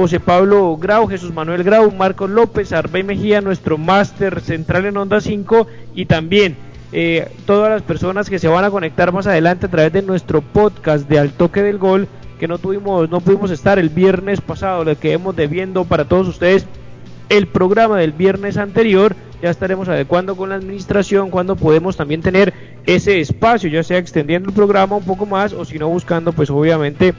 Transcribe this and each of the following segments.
José Pablo Grau, Jesús Manuel Grau, Marcos López, Arbey Mejía, nuestro máster central en Onda 5 y también eh, todas las personas que se van a conectar más adelante a través de nuestro podcast de Al Toque del Gol, que no tuvimos, no pudimos estar el viernes pasado, le quedemos debiendo para todos ustedes el programa del viernes anterior. Ya estaremos adecuando con la administración cuando podemos también tener ese espacio, ya sea extendiendo el programa un poco más o si no buscando pues obviamente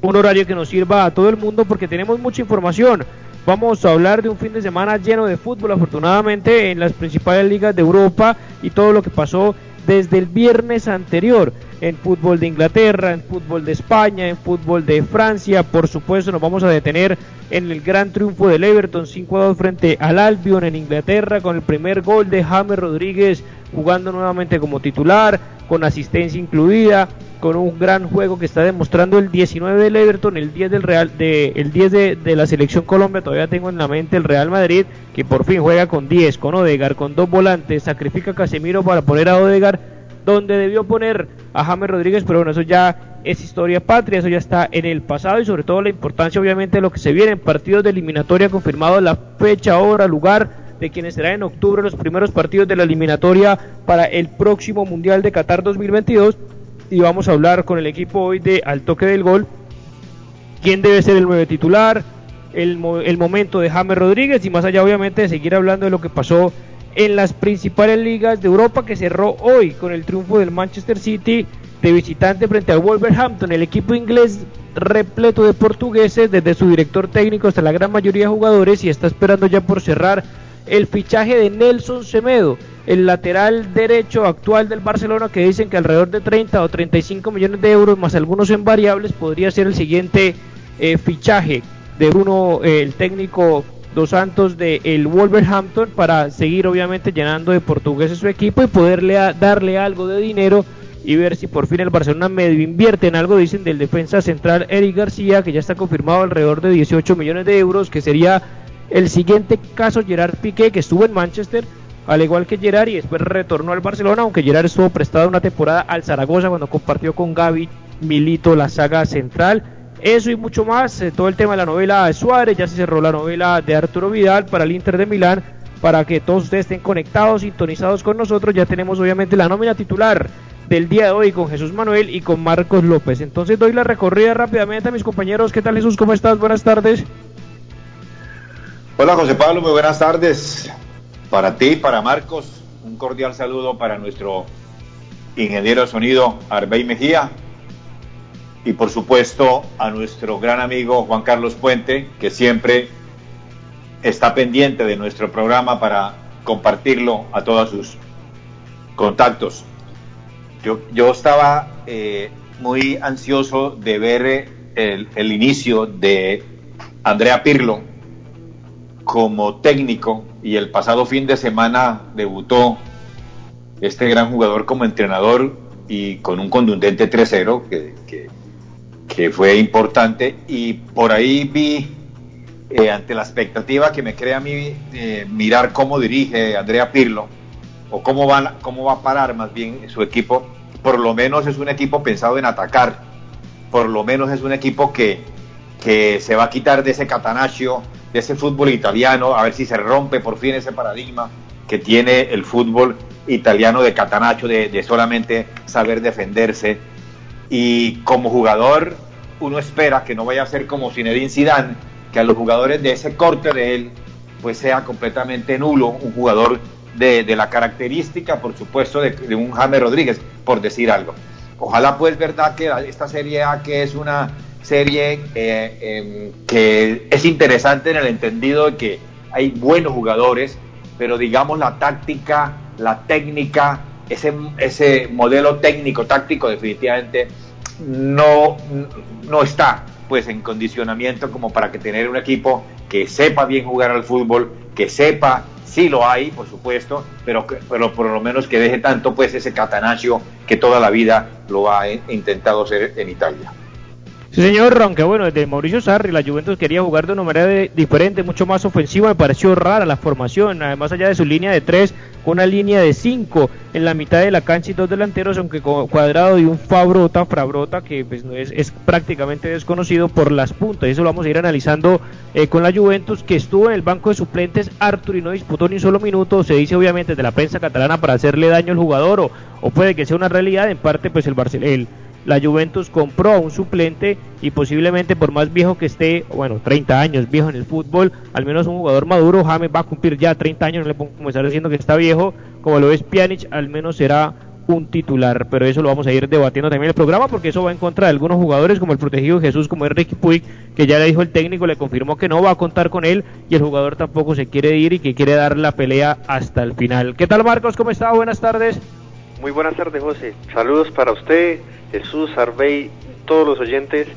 un horario que nos sirva a todo el mundo porque tenemos mucha información. Vamos a hablar de un fin de semana lleno de fútbol, afortunadamente, en las principales ligas de Europa y todo lo que pasó desde el viernes anterior en fútbol de Inglaterra, en fútbol de España, en fútbol de Francia. Por supuesto, nos vamos a detener en el gran triunfo del Everton 5 a 2 frente al Albion en Inglaterra con el primer gol de James Rodríguez jugando nuevamente como titular, con asistencia incluida, con un gran juego que está demostrando el 19 del Everton, el 10 del Real, de, el 10 de, la selección Colombia, todavía tengo en la mente el Real Madrid, que por fin juega con 10, con Odegar, con dos volantes, sacrifica Casemiro para poner a Odegar donde debió poner a James Rodríguez, pero bueno, eso ya es historia patria, eso ya está en el pasado y sobre todo la importancia obviamente de lo que se viene en partidos de eliminatoria confirmado la fecha, hora, lugar de quienes serán en octubre los primeros partidos de la eliminatoria para el próximo Mundial de Qatar 2022 y vamos a hablar con el equipo hoy de Al Toque del Gol, quién debe ser el nuevo titular, el, el momento de James Rodríguez y más allá obviamente de seguir hablando de lo que pasó en las principales ligas de Europa que cerró hoy con el triunfo del Manchester City de visitante frente al Wolverhampton, el equipo inglés repleto de portugueses, desde su director técnico hasta la gran mayoría de jugadores y está esperando ya por cerrar el fichaje de Nelson Semedo, el lateral derecho actual del Barcelona, que dicen que alrededor de 30 o 35 millones de euros, más algunos en variables, podría ser el siguiente eh, fichaje de uno, eh, el técnico Dos Santos de el Wolverhampton para seguir obviamente llenando de portugueses su equipo y poderle darle algo de dinero y ver si por fin el Barcelona medio invierte en algo, dicen del defensa central Eric García, que ya está confirmado alrededor de 18 millones de euros, que sería el siguiente caso Gerard Piqué, que estuvo en Manchester, al igual que Gerard, y después retornó al Barcelona, aunque Gerard estuvo prestado una temporada al Zaragoza cuando compartió con Gaby Milito la saga central. Eso y mucho más, eh, todo el tema de la novela de Suárez, ya se cerró la novela de Arturo Vidal para el Inter de Milán, para que todos ustedes estén conectados, sintonizados con nosotros. Ya tenemos obviamente la nómina titular del día de hoy con Jesús Manuel y con Marcos López. Entonces doy la recorrida rápidamente a mis compañeros. ¿Qué tal Jesús? ¿Cómo estás? Buenas tardes. Hola José Pablo, muy buenas tardes. Para ti, para Marcos, un cordial saludo para nuestro ingeniero de sonido Arbey Mejía y por supuesto a nuestro gran amigo Juan Carlos Puente, que siempre está pendiente de nuestro programa para compartirlo a todos sus contactos. Yo, yo estaba eh, muy ansioso de ver el, el inicio de Andrea Pirlo como técnico y el pasado fin de semana debutó este gran jugador como entrenador y con un contundente 3-0 que, que, fue importante. Y por ahí vi eh, ante la expectativa que me crea a mí eh, mirar cómo dirige Andrea Pirlo o cómo va, cómo va a parar más bien su equipo, por lo menos es un equipo pensado en atacar, por lo menos es un equipo que, que se va a quitar de ese catanaccio de ese fútbol italiano, a ver si se rompe por fin ese paradigma que tiene el fútbol italiano de catanacho, de, solamente saber defenderse. Y como jugador, uno espera que no vaya a ser como Zinedine Zidane, que a los jugadores de ese corte de él, pues sea completamente nulo, un jugador de, la característica, por supuesto, de, de, un James Rodríguez, por decir algo. Ojalá pues verdad que esta Serie A, que es una serie eh, em, que es interesante en el entendido de que hay buenos jugadores, pero digamos la táctica, la técnica, ese, ese modelo técnico, táctico definitivamente no, no está pues en condicionamiento como para que tener un equipo que sepa bien jugar al fútbol, que sepa, sí lo hay, por supuesto, pero, pero por lo menos que deje tanto pues ese catanaccio que toda la vida lo ha intentado ser en Italia. Sí, señor, aunque bueno, desde Mauricio Sarri, la Juventus quería jugar de una manera diferente, mucho más ofensiva, me pareció rara la formación, además allá de su línea de tres, una línea de cinco en la mitad de la cancha y dos delanteros, aunque cuadrado y un Fabrota, Frabrota, que pues, es, es prácticamente desconocido por las puntas, eso lo vamos a ir analizando eh, con la Juventus, que estuvo en el banco de suplentes, Artur y no disputó ni un solo minuto, se dice obviamente de la prensa catalana para hacerle daño al jugador, o, o puede que sea una realidad, en parte pues el Barcelona la Juventus compró a un suplente y posiblemente por más viejo que esté, bueno, 30 años viejo en el fútbol, al menos un jugador maduro, James va a cumplir ya 30 años, no le puedo comenzar diciendo que está viejo, como lo es Pjanic, al menos será un titular, pero eso lo vamos a ir debatiendo también en el programa porque eso va en contra de algunos jugadores como el protegido Jesús, como Ricky Puig, que ya le dijo el técnico, le confirmó que no va a contar con él y el jugador tampoco se quiere ir y que quiere dar la pelea hasta el final. ¿Qué tal Marcos? ¿Cómo está? Buenas tardes. Muy buenas tardes José, saludos para usted, Jesús, Arbey, todos los oyentes,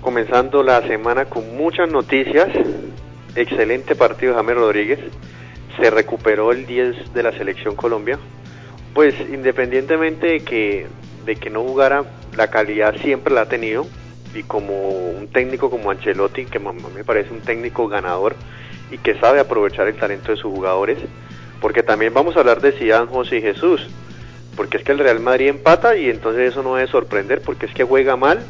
comenzando la semana con muchas noticias. Excelente partido James Rodríguez. Se recuperó el 10 de la selección Colombia. Pues independientemente de que, de que no jugara, la calidad siempre la ha tenido. Y como un técnico como Ancelotti, que me parece un técnico ganador y que sabe aprovechar el talento de sus jugadores. Porque también vamos a hablar de Zidane, José y Jesús porque es que el Real Madrid empata y entonces eso no debe sorprender porque es que juega mal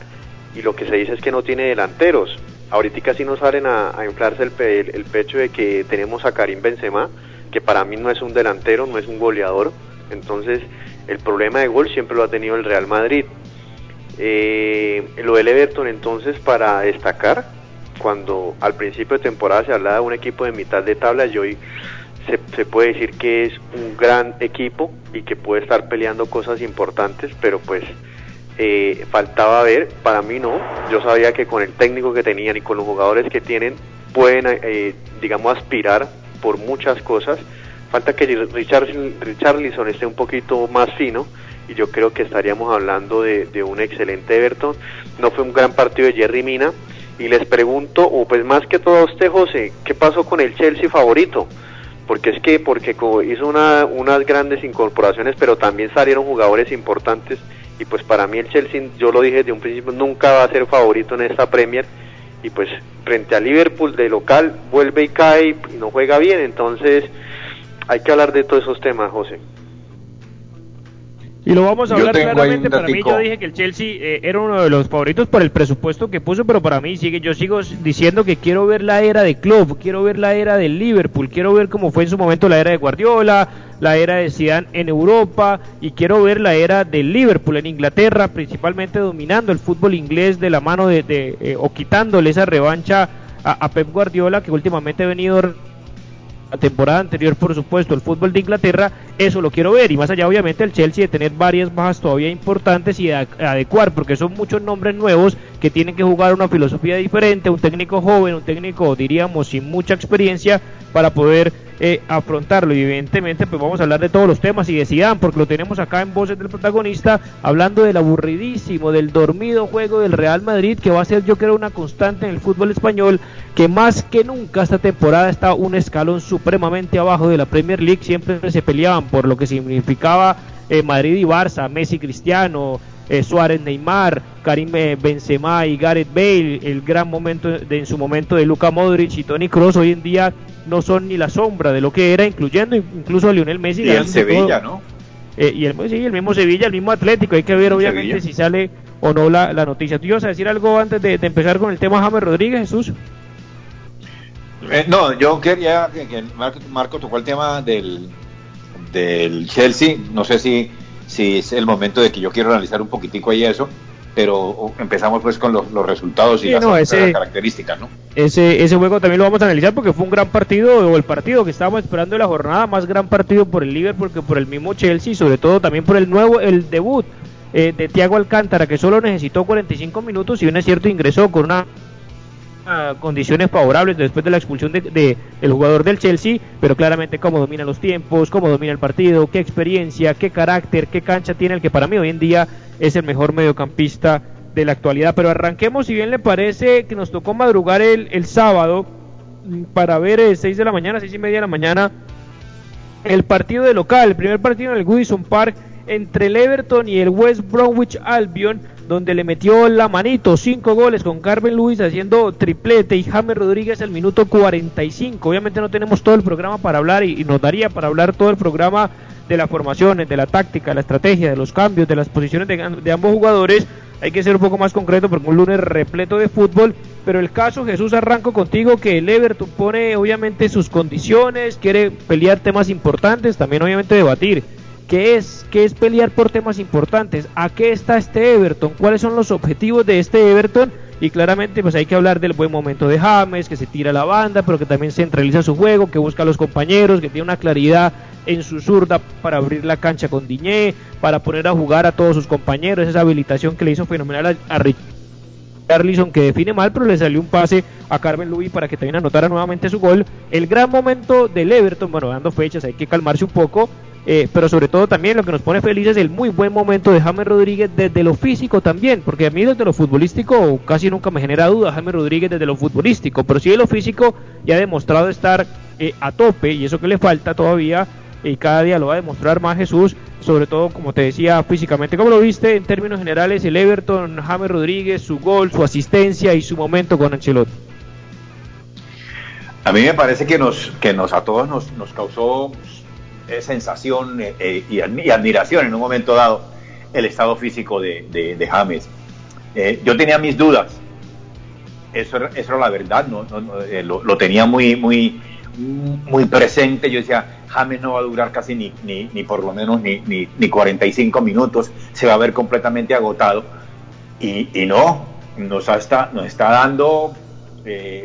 y lo que se dice es que no tiene delanteros. Ahorita casi no salen a, inflarse el, el, pecho de que tenemos a Karim Benzema, que para mí no es un delantero, no es un goleador. Entonces el problema de gol siempre lo ha tenido el Real Madrid. Eh, lo del Everton entonces para destacar, cuando al principio de temporada se hablaba de un equipo de mitad de tabla y hoy se, puede decir que es un gran equipo y que puede estar peleando cosas importantes, pero pues eh, faltaba ver, para mí no, yo sabía que con el técnico que tenían y con los jugadores que tienen pueden, eh, digamos, aspirar por muchas cosas. Falta que Richard, Richarlison esté un poquito más fino y yo creo que estaríamos hablando de, un excelente Everton. No fue un gran partido de Jerry Mina y les pregunto, o pues más que todo usted, José, ¿qué pasó con el Chelsea favorito? Porque es que porque hizo una, unas grandes incorporaciones, pero también salieron jugadores importantes y pues para mí el Chelsea, yo lo dije desde un principio, nunca va a ser favorito en esta Premier y pues frente a Liverpool de local vuelve y cae y no juega bien, entonces hay que hablar de todos esos temas, José. Y lo vamos a hablar claramente. Para mí, yo dije que el Chelsea eh, era uno de los favoritos por el presupuesto que puso, pero para mí sigue, yo sigo diciendo que quiero ver la era de Klopp, quiero ver la era del Liverpool, quiero ver cómo fue en su momento la era de Guardiola, la era de Zidane en Europa y quiero ver la era del Liverpool en Inglaterra, principalmente dominando el fútbol inglés de la mano de, eh, o quitándole esa revancha a, a Pep Guardiola que últimamente ha venido la temporada anterior, por supuesto, el fútbol de Inglaterra, eso lo quiero ver. Y más allá, obviamente, el Chelsea de tener varias bajas todavía importantes y adecuar, porque son muchos nombres nuevos que tienen que jugar una filosofía diferente, un técnico joven, un técnico, diríamos, sin mucha experiencia para poder eh, afrontarlo. Y evidentemente, pues vamos a hablar de todos los temas y de porque lo tenemos acá en voces del protagonista, hablando del aburridísimo, del dormido juego del Real Madrid, que va a ser, yo creo, una constante en el fútbol español, que más que nunca esta temporada está un escalón supremamente abajo de la Premier League. Siempre se peleaban por lo que significaba eh, Madrid y Barça, Messi, Cristiano. Eh, Suárez, Neymar, Karim Benzema y Gareth Bale, el gran momento de, en su momento de Luka Modric y Tony Kroos hoy en día no son ni la sombra de lo que era, incluyendo incluso a Lionel Messi. Y el Sevilla, ¿no? Eh, y el, el mismo Sevilla, el mismo Atlético, hay que ver obviamente si sale o no la, la, noticia. ¿Tú ibas a decir algo antes de, empezar con el tema James Rodríguez, Jesús? Eh, no, yo quería que, Marco, tocó el tema del, del Chelsea, no sé si, si es el momento de que yo quiero analizar un poquitico ahí eso, pero empezamos pues con los, resultados y las, características, ¿no? Ese, ese juego también lo vamos a analizar porque fue un gran partido, o el partido que estábamos esperando de la jornada, más gran partido por el Liverpool que por el mismo Chelsea, sobre todo también por el nuevo, el debut eh, de Thiago Alcántara, que solo necesitó 45 minutos y bien es cierto ingresó con una condiciones favorables después de la expulsión de, el jugador del Chelsea, pero claramente cómo domina los tiempos, cómo domina el partido, qué experiencia, qué carácter, qué cancha tiene el que para mí hoy en día es el mejor mediocampista de la actualidad. Pero arranquemos, si bien le parece que nos tocó madrugar el, el sábado mm, para ver el 6 de la mañana, seis y media de la mañana, el partido de local, el primer partido en el Goodison Park entre el Everton y el West Bromwich Albion donde le metió la manito, cinco goles con Carmen Luis haciendo triplete y James Rodríguez al minuto 45. Obviamente no tenemos todo el programa para hablar y, nos daría para hablar todo el programa de las formaciones, de la táctica, la estrategia, de los cambios, de las posiciones de, de ambos jugadores. Hay que ser un poco más concreto porque un lunes repleto de fútbol. Pero el caso, Jesús, arranco contigo que el Everton pone obviamente sus condiciones, quiere pelear temas importantes, también obviamente debatir ¿Qué es? ¿Qué es pelear por temas importantes? ¿A qué está este Everton? ¿Cuáles son los objetivos de este Everton? Y claramente pues hay que hablar del buen momento de James, que se tira la banda, pero que también centraliza su juego, que busca a los compañeros, que tiene una claridad en su zurda para abrir la cancha con Diñé, para poner a jugar a todos sus compañeros, esa habilitación que le hizo fenomenal a, a Carlison que define mal, pero le salió un pase a Carmen Luis para que también anotara nuevamente su gol. El gran momento del Everton, bueno, dando fechas, hay que calmarse un poco, eh, pero sobre todo también lo que nos pone felices es el muy buen momento de James Rodríguez desde lo físico también, porque a mí desde lo futbolístico casi nunca me genera duda James Rodríguez desde lo futbolístico, pero sí de lo físico ya ha demostrado estar eh, a tope y eso que le falta todavía y cada día lo va a demostrar más Jesús, sobre todo como te decía físicamente. ¿Cómo lo viste en términos generales el Everton, James Rodríguez, su gol, su asistencia y su momento con Ancelotti? A mí me parece que nos que nos a todos nos, nos causó sensación eh, eh, y, admiración en un momento dado el estado físico de, James. Eh, yo tenía mis dudas, eso, eso era la verdad, no, lo, tenía muy, muy, muy presente. Yo decía, James no va a durar casi ni, ni, por lo menos ni, ni, 45 minutos, se va a ver completamente agotado. Y, no, nos está, nos está dando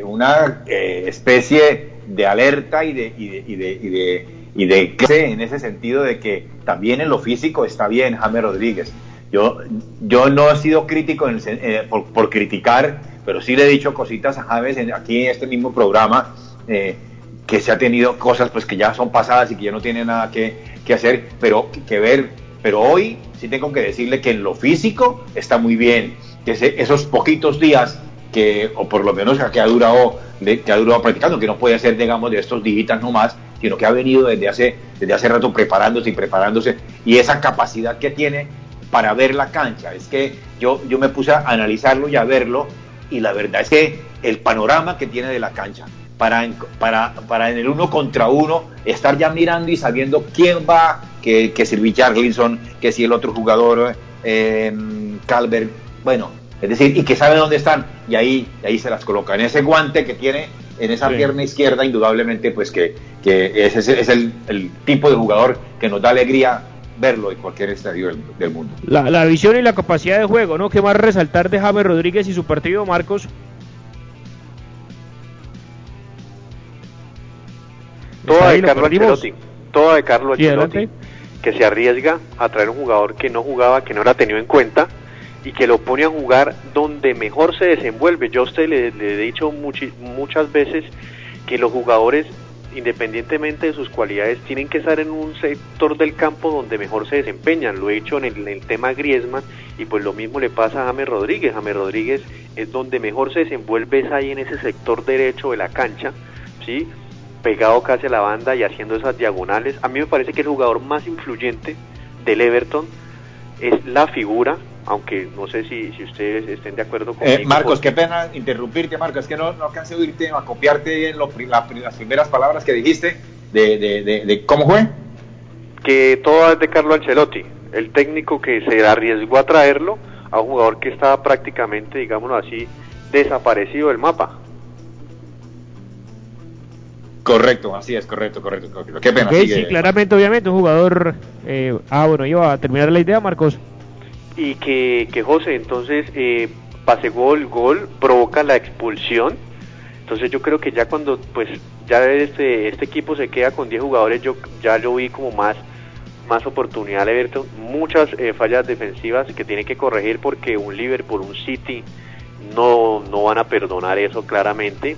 una especie de alerta y de, y de y de que en ese sentido de que también en lo físico está bien James Rodríguez. Yo, yo no he sido crítico eh, por, criticar, pero sí le he dicho cositas a James aquí en este mismo programa, eh, que se ha tenido cosas pues que ya son pasadas y que ya no tiene nada que, que hacer, pero que ver, pero hoy sí tengo que decirle que en lo físico está muy bien, que esos poquitos días que, o por lo menos que ha durado, que ha durado practicando, que no puede ser, digamos, de estos dígitas nomás, sino que ha venido desde hace, desde hace rato preparándose y preparándose, y esa capacidad que tiene para ver la cancha. Es que yo, yo me puse a analizarlo y a verlo, y la verdad es que el panorama que tiene de la cancha, para, para, para en el uno contra uno, estar ya mirando y sabiendo quién va, que, que si Richarlison, que si el otro jugador, eh, Calvert, bueno, es decir, y que sabe dónde están, y ahí, ahí se las coloca. En ese guante que tiene en esa pierna izquierda, indudablemente, pues que, que ese es el, tipo de jugador que nos da alegría verlo en cualquier estadio del, mundo. La, visión y la capacidad de juego, ¿no? ¿Qué más resaltar de James Rodríguez y su partido, Marcos? Toda de Carlos Ancelotti, toda de Ancelotti, que se arriesga a traer un jugador que no jugaba, que no era tenido en cuenta, y que lo pone a jugar donde mejor se desenvuelve. Yo a usted le, he dicho muchas veces que los jugadores, independientemente de sus cualidades, tienen que estar en un sector del campo donde mejor se desempeñan. Lo he hecho en el, tema Griezmann y pues lo mismo le pasa a James Rodríguez. James Rodríguez es donde mejor se desenvuelve es ahí en ese sector derecho de la cancha, ¿sí? Pegado casi a la banda y haciendo esas diagonales. A mí me parece que el jugador más influyente del Everton es la figura aunque no sé si, si ustedes estén de acuerdo con eh, Marcos, qué pena interrumpirte, Marcos, es que no, no alcancé a oírte, a copiarte en las primeras palabras que dijiste de, de, de, cómo fue. Que todo es de Carlo Ancelotti, el técnico que se arriesgó a traerlo a un jugador que estaba prácticamente, digámoslo así, desaparecido del mapa. Correcto, así es, correcto, correcto. Qué pena. sí, claramente, obviamente, un jugador. Eh, ah, bueno, iba a terminar la idea, Marcos y que, que José entonces eh, pase gol, gol, provoca la expulsión. Entonces yo creo que ya cuando pues ya este, este equipo se queda con 10 jugadores, yo ya lo vi como más, más oportunidad de ver muchas eh, fallas defensivas que tiene que corregir porque un Liverpool, un City no, no van a perdonar eso claramente.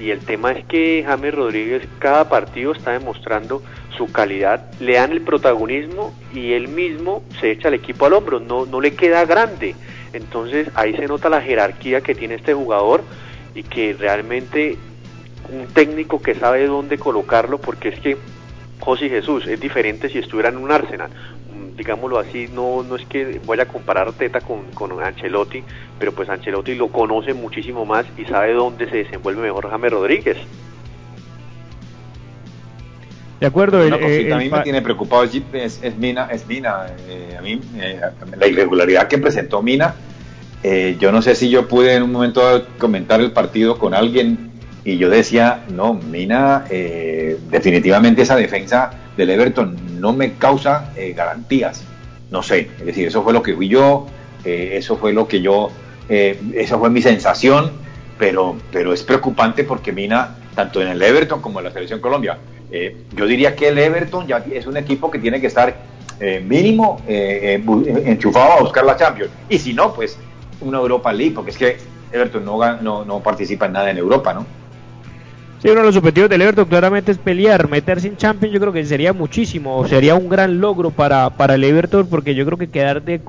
Y el tema es que James Rodríguez cada partido está demostrando su calidad, le dan el protagonismo y él mismo se echa el equipo al hombro, no, no le queda grande. Entonces ahí se nota la jerarquía que tiene este jugador y que realmente un técnico que sabe dónde colocarlo, porque es que José Jesús es diferente si estuviera en un Arsenal. Digámoslo así, no, no es que vaya a comparar Teta con, con Ancelotti, pero pues Ancelotti lo conoce muchísimo más y sabe dónde se desenvuelve mejor James Rodríguez. De acuerdo. Una cosita a mí me tiene preocupado es, es, Mina. Es Mina. Eh, a mí eh, la irregularidad que presentó Mina. Eh, yo no sé si yo pude en un momento comentar el partido con alguien y yo decía, no, Mina, definitivamente esa defensa del Everton no me causa garantías. No sé, es decir, eso fue lo que fui yo, eso fue lo que yo, esa fue mi sensación, pero, pero es preocupante porque Mina, tanto en el Everton como en la Selección Colombia, eh, yo diría que el Everton ya es un equipo que tiene que estar eh, mínimo eh, enchufado a buscar la Champions. Y si no, pues una Europa League, porque es que Everton no, no, no participa en nada en Europa, ¿no? Sí, uno de los objetivos del Everton claramente es pelear, meterse en Champions, yo creo que sería muchísimo, sería un gran logro para, para el Everton, porque yo creo que quedar de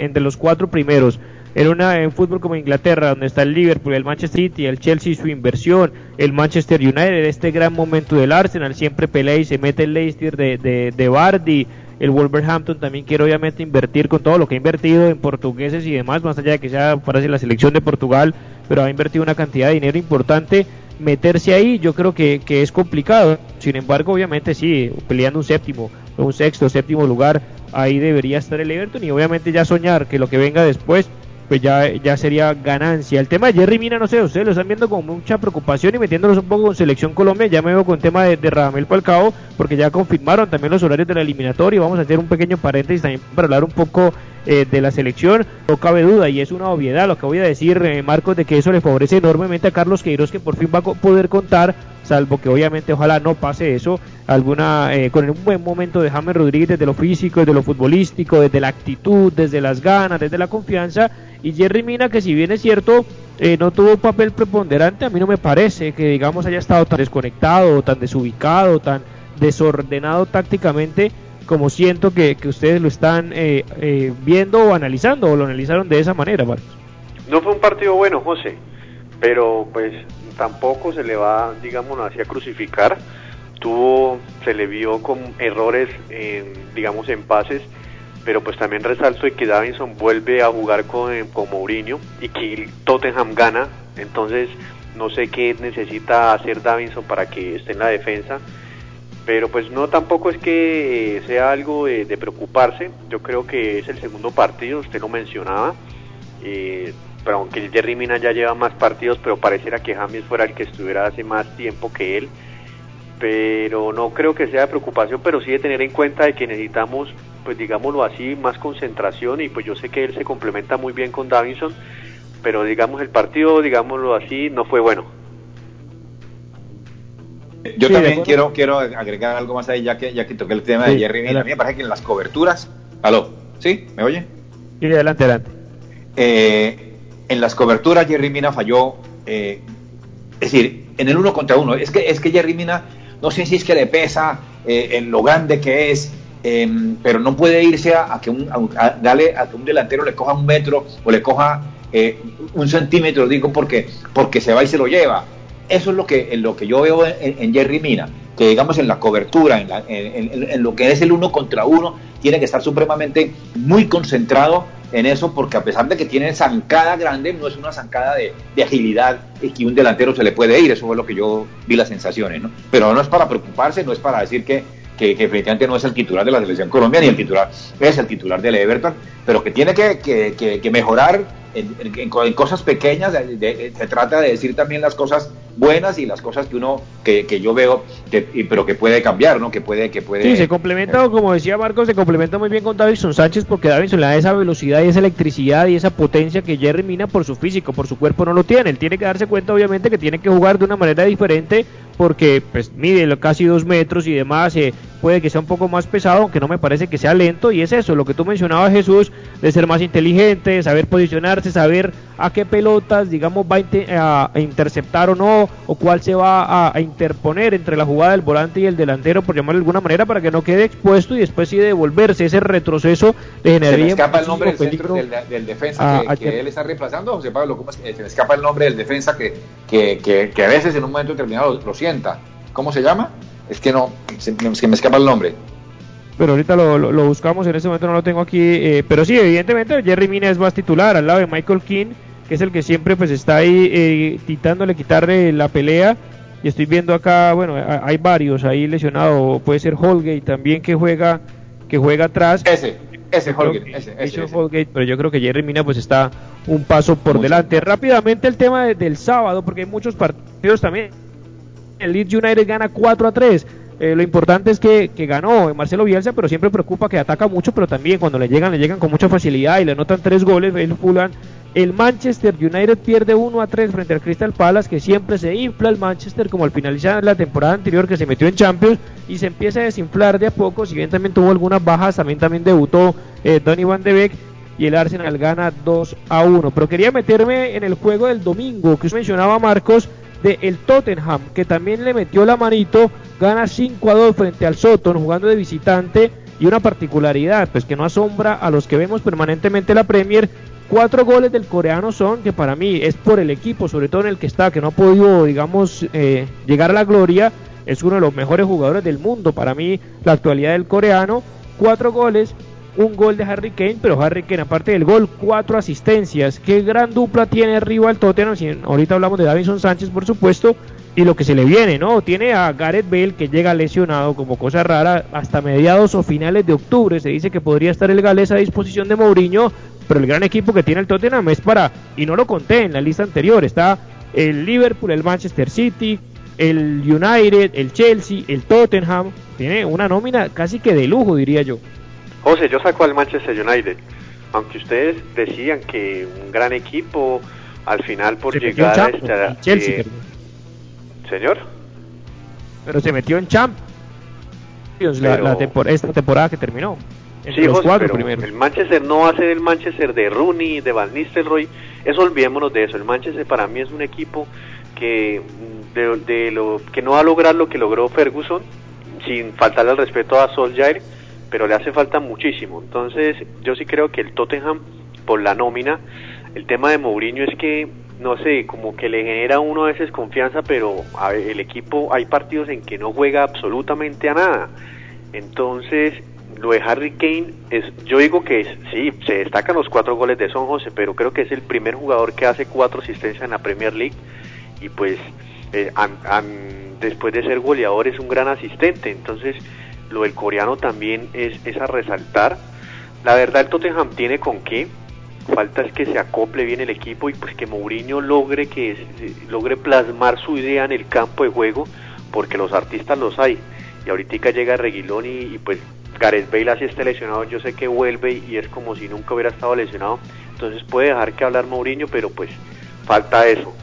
entre los cuatro primeros en una en fútbol como Inglaterra, donde está el Liverpool, el Manchester City, el Chelsea su inversión, el Manchester United, este gran momento del Arsenal, siempre pelea y se mete el Leicester de, de, de Bardi, el Wolverhampton también quiere obviamente invertir con todo lo que ha invertido en portugueses y demás, más allá de que sea parece la selección de Portugal, pero ha invertido una cantidad de dinero importante. Meterse ahí yo creo que, que es complicado, sin embargo obviamente sí, peleando un séptimo, un sexto, séptimo lugar, ahí debería estar el Everton y obviamente ya soñar que lo que venga después pues ya, ya sería ganancia. El tema de Jerry Mina, no sé, ustedes lo están viendo con mucha preocupación y metiéndolos un poco con Selección Colombia. Ya me veo con tema de, de Radamel Falcao, porque ya confirmaron también los horarios de la eliminatoria. Vamos a hacer un pequeño paréntesis también para hablar un poco eh, de la selección. No cabe duda, y es una obviedad lo que voy a decir, eh, Marcos, de que eso le favorece enormemente a Carlos Queiroz, que por fin va a poder contar salvo que obviamente ojalá no pase eso, alguna eh, con un buen momento de James Rodríguez desde lo físico, desde lo futbolístico, desde la actitud, desde las ganas, desde la confianza, y Jerry Mina que si bien es cierto eh, no tuvo un papel preponderante, a mí no me parece que digamos haya estado tan desconectado, tan desubicado, tan desordenado tácticamente como siento que, que ustedes lo están eh, viendo o analizando o lo analizaron de esa manera, Marcos. No fue un partido bueno, José, pero pues tampoco se le va, digamos, así a crucificar. Tuvo, se le vio con errores, en, digamos, en pases, pero pues también resalto que Davinson vuelve a jugar con, con Mourinho y que Tottenham gana, entonces no sé qué necesita hacer Davinson para que esté en la defensa, pero pues no tampoco es que sea algo de, preocuparse, yo creo que es el segundo partido, usted lo mencionaba, eh, pero aunque Jerry Mina ya lleva más partidos, pero pareciera que James fuera el que estuviera hace más tiempo que él. Pero no creo que sea de preocupación, pero sí de tener en cuenta de que necesitamos, pues digámoslo así, más concentración y pues yo sé que él se complementa muy bien con Davinson, pero digamos el partido, digámoslo así, no fue bueno. Yo también quiero quiero agregar algo más ahí ya que ya que toqué el tema de Jerry Mina. A mí me parece que en las coberturas, aló, ¿sí? ¿Me oye? Sí, adelante, adelante. Eh, en las coberturas Jerry Mina falló, eh, es decir, en el uno contra uno. Es que, es que Jerry Mina, no sé si es que le pesa eh, en lo grande que es, em, pero no puede irse a, que un, darle a que un delantero le coja un metro o le coja eh, un centímetro, digo, porque, porque se va y se lo lleva. Eso es lo que, en lo que yo veo en, Jerry Mina, que digamos en la cobertura, en, en lo que es el uno contra uno, tiene que estar supremamente muy concentrado en eso porque a pesar de que tiene zancada grande, no es una zancada de, agilidad y que un delantero se le puede ir, eso fue lo que yo vi las sensaciones, ¿no? Pero no es para preocuparse, no es para decir que, que, efectivamente no es el titular de la selección colombiana ni el titular es el titular del Everton, pero que tiene que, que mejorar en, cosas pequeñas, se trata de decir también las cosas buenas y las cosas que uno, que, que yo veo, que, pero que puede cambiar, ¿no? Que puede, que puede. Sí, se complementa, como decía Marcos, se complementa muy bien con Davidson Sánchez porque Davidson le da esa velocidad y esa electricidad y esa potencia que Jerry Mina por su físico, por su cuerpo no lo tiene. Él tiene que darse cuenta, obviamente, que tiene que jugar de una manera diferente porque pues mide casi dos metros y demás, eh, puede que sea un poco más pesado, aunque no me parece que sea lento, y es eso, lo que tú mencionabas Jesús, de ser más inteligente, saber posicionarse, saber a qué pelotas, digamos, va a, interceptar o no, o cuál se va a, interponer entre la jugada del volante y el delantero, por llamarlo de alguna manera, para que no quede expuesto y después sí devolverse, ese retroceso de generaría... ¿Se me escapa el nombre del, defensa que, él está reemplazando, José Pablo? ¿cómo se me escapa el nombre del defensa que, que, a veces en un momento determinado lo, lo siente? ¿Cómo se llama? Es que no, se, me escapa el nombre. pero ahorita lo, lo, buscamos, en este momento no lo tengo aquí, eh, pero sí, evidentemente Jerry Mina es más titular al lado de Michael King, que es el que siempre pues está ahí eh, intentándole quitarle la pelea, y estoy viendo acá, bueno, hay varios ahí lesionados, puede ser Holgate también que juega que juega atrás. Ese, ese Holgate, ese, ese, Holgate, pero yo creo que Jerry Mina pues está un paso por delante. Rápidamente el tema del sábado, porque hay muchos partidos también. El Leeds United gana 4 a 3 eh, lo importante es que, ganó Marcelo Bielsa, pero siempre preocupa que ataca mucho, pero también cuando le llegan, le llegan con mucha facilidad y le anotan tres goles. El Fulham, el Manchester United pierde 1 a 3 frente al Crystal Palace, que siempre se infla el Manchester como al finalizar la temporada anterior que se metió en Champions y se empieza a desinflar de a poco. Si bien también tuvo algunas bajas, también, también debutó eh, Donny Van de Beek y el Arsenal gana 2 a 1. Pero quería meterme en el juego del domingo que mencionaba, Marcos de el Tottenham, que también le metió la manito, gana 5 a 2 frente al Soton jugando de visitante y una particularidad, pues que no asombra a los que vemos permanentemente la Premier, cuatro goles del coreano son, que para mí es por el equipo, sobre todo en el que está, que no ha podido, digamos, eh, llegar a la gloria, es uno de los mejores jugadores del mundo, para mí la actualidad del coreano, cuatro goles, un gol de Harry Kane, pero Harry Kane, aparte del gol, cuatro asistencias. Qué gran dupla tiene arriba el Tottenham. ahorita hablamos de Davison Sánchez, por supuesto, y lo que se le viene, ¿no? Tiene a Gareth Bale que llega lesionado como cosa rara hasta mediados o finales de octubre. Se dice que podría estar el galés a disposición de Mourinho, pero el gran equipo que tiene el Tottenham es para, y no lo conté en la lista anterior, está el Liverpool, el Manchester City, el United, el Chelsea, el Tottenham. Tiene una nómina casi que de lujo, diría yo. José, yo saco al Manchester United. Aunque ustedes decían que un gran equipo, al final por llegar a esta... Chelsea, Señor. Pero se metió en Champions la, esta temporada que terminó. Sí, José, pero el Manchester no va a ser el Manchester de Rooney, de Van Nistelrooy. Eso olvidémonos de eso. El Manchester para mí es un equipo que de, de lo que no va a lograr lo que logró Ferguson, sin faltarle al respeto a Solskjaer pero le hace falta muchísimo. Entonces, yo sí creo que el Tottenham, por la nómina, el tema de Mourinho es que, no sé, como que le genera a uno a veces confianza, pero el equipo, hay partidos en que no juega absolutamente a nada. Entonces, lo de Harry Kane, es, yo digo que sí, se destacan los cuatro goles de Son José, pero creo que es el primer jugador que hace cuatro asistencias en la Premier League y pues eh, después de ser goleador es un gran asistente. Entonces, lo del coreano también es, es a resaltar. La verdad el Tottenham tiene con qué, falta es que se acople bien el equipo y pues que Mourinho logre que logre plasmar su idea en el campo de juego porque los artistas los hay. Y ahorita llega Reguilón y, pues Gareth Bale así está lesionado yo sé que vuelve y es como si nunca hubiera estado lesionado. Entonces puede dejar que hablar Mourinho pero pues falta eso.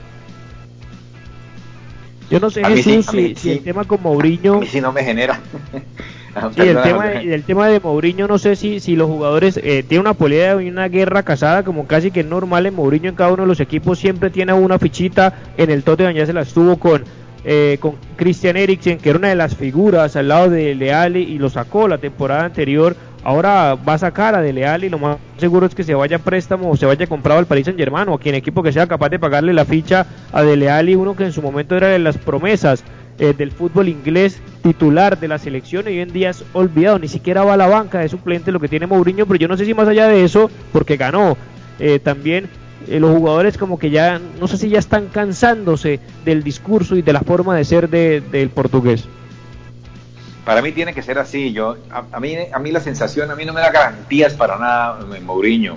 Yo no sé si, el tema con Mourinho si no me genera Sí, el tema, el tema de Mourinho, no sé si, si los jugadores eh, tienen una pelea y una guerra casada, como casi que es normal en Mourinho en cada uno de los equipos, siempre tiene una fichita. En el Tottenham, ya se la estuvo con, eh, con Christian Eriksen, que era una de las figuras al lado de Leali y lo sacó la temporada anterior. Ahora va a sacar a De y lo más seguro es que se vaya a préstamo o se vaya comprado al Paris Saint Germain o a quien equipo que sea capaz de pagarle la ficha a De y uno que en su momento era de las promesas eh, del fútbol inglés, titular de la selección y hoy en día es olvidado, ni siquiera va a la banca de suplente lo que tiene Mourinho, pero yo no sé si más allá de eso, porque ganó eh, también eh, los jugadores como que ya, no sé si ya están cansándose del discurso y de la forma de ser de, del portugués. Para mí tiene que ser así, yo a, mí a mí la sensación, a mí no me da garantías para nada Mourinho.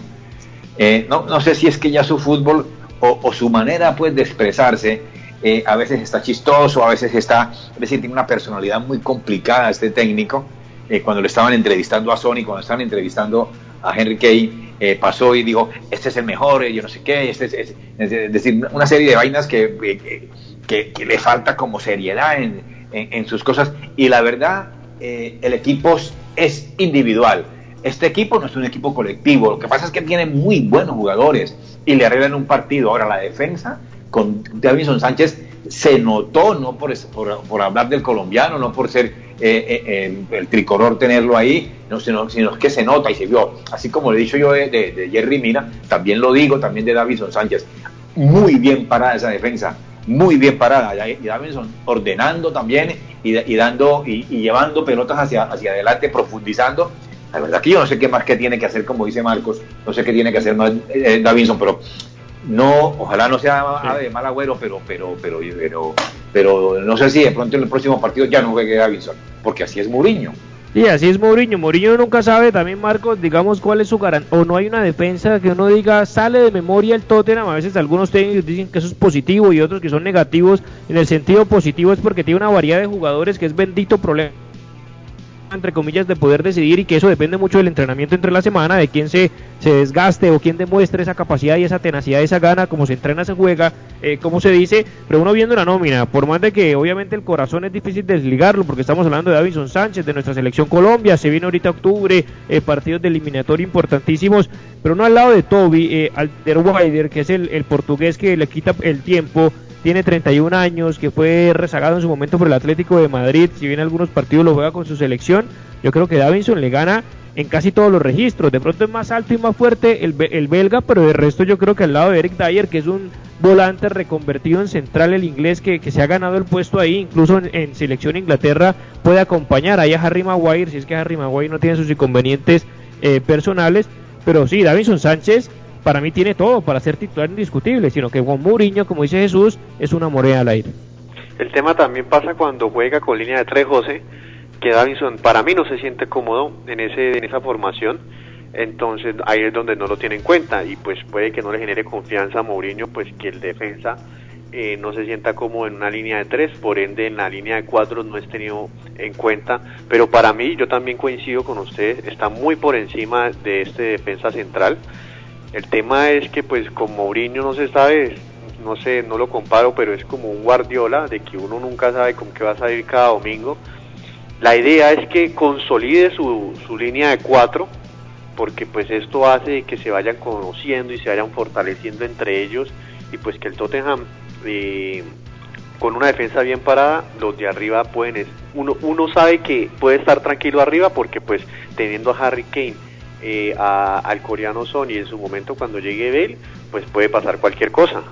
no, no sé si es que ya su fútbol o, o su manera pues de expresarse eh, a veces está chistoso, a veces está, es decir, tiene una personalidad muy complicada este técnico. Eh, cuando le estaban entrevistando a Sony, cuando estaban entrevistando a Henry Kay, eh, pasó y dijo, este es el mejor, yo no sé qué, este es, decir, una serie de vainas que, que, le falta como seriedad en, en, sus cosas. Y la verdad, el equipo es individual. Este equipo no es un equipo colectivo, lo que pasa es que tiene muy buenos jugadores y le arreglan un partido. Ahora la defensa con Davison Sánchez se notó, no por, por, hablar del colombiano, no por ser eh, eh, el tricolor tenerlo ahí, no, sino, sino que se nota y se vio. Así como le he dicho yo de, Jerry Mina, también lo digo también de Davison Sánchez. Muy bien parada esa defensa, muy bien parada, y Davinson ordenando también y, dando y, llevando pelotas hacia, hacia adelante, profundizando. La verdad que yo no sé qué más que tiene que hacer, como dice Marcos, no sé qué tiene que hacer más eh, Davinson, pero no, ojalá no sea de mal agüero, pero, pero, pero, pero, pero no sé si de pronto en el próximo partido ya no juegue Davinson, porque así es Mourinho. Y así es Mourinho. Mourinho nunca sabe también, Marcos, digamos, cuál es su garantía. O no hay una defensa que uno diga, sale de memoria el Tottenham. A veces algunos técnicos dicen que eso es positivo y otros que son negativos. En el sentido positivo es porque tiene una variedad de jugadores que es bendito problema entre comillas, de poder decidir y que eso depende mucho del entrenamiento entre la semana, de quién se, se desgaste o quién demuestre esa capacidad y esa tenacidad, esa gana, cómo se entrena, se juega, eh, como se dice, pero uno viendo la nómina, por más de que obviamente el corazón es difícil desligarlo, porque estamos hablando de Davinson Sánchez, de nuestra selección Colombia, se viene ahorita octubre, eh, partidos de eliminatorio importantísimos, pero uno al lado de Toby, eh, Alderweider, que es el, el portugués que le quita el tiempo, tiene 31 años, que fue rezagado en su momento por el Atlético de Madrid, si bien algunos partidos lo juega con su selección, yo creo que Davinson le gana en casi todos los registros, de pronto es más alto y más fuerte el, el belga, pero de resto yo creo que al lado de Eric Dyer, que es un volante reconvertido en central, el inglés que, que se ha ganado el puesto ahí, incluso en, selección Inglaterra, puede acompañar ahí a Harry Maguire, si es que Harry Maguire no tiene sus inconvenientes eh, personales, pero sí, Davinson Sánchez para mí tiene todo para ser titular indiscutible, sino que Juan Mourinho, como dice Jesús, es una moneda al aire. El tema también pasa cuando juega con línea de tres José, que Davinson para mí no se siente cómodo en ese en esa formación, entonces ahí es donde no lo tiene en cuenta y pues puede que no le genere confianza a Mourinho, pues que el defensa eh, no se sienta cómodo en una línea de tres, por ende en la línea de cuatro no es tenido en cuenta, pero para mí yo también coincido con ustedes, está muy por encima de este defensa central el tema es que pues con Mourinho no se sabe, no sé, no lo comparo, pero es como un Guardiola de que uno nunca sabe con qué va a salir cada domingo. La idea es que consolide su, su línea de cuatro, porque pues esto hace que se vayan conociendo y se vayan fortaleciendo entre ellos y pues que el Tottenham eh, con una defensa bien parada, los de arriba pueden, uno, uno sabe que puede estar tranquilo arriba porque pues teniendo a Harry Kane eh, al coreano Son y en su momento cuando llegue Bale, pues puede pasar cualquier cosa.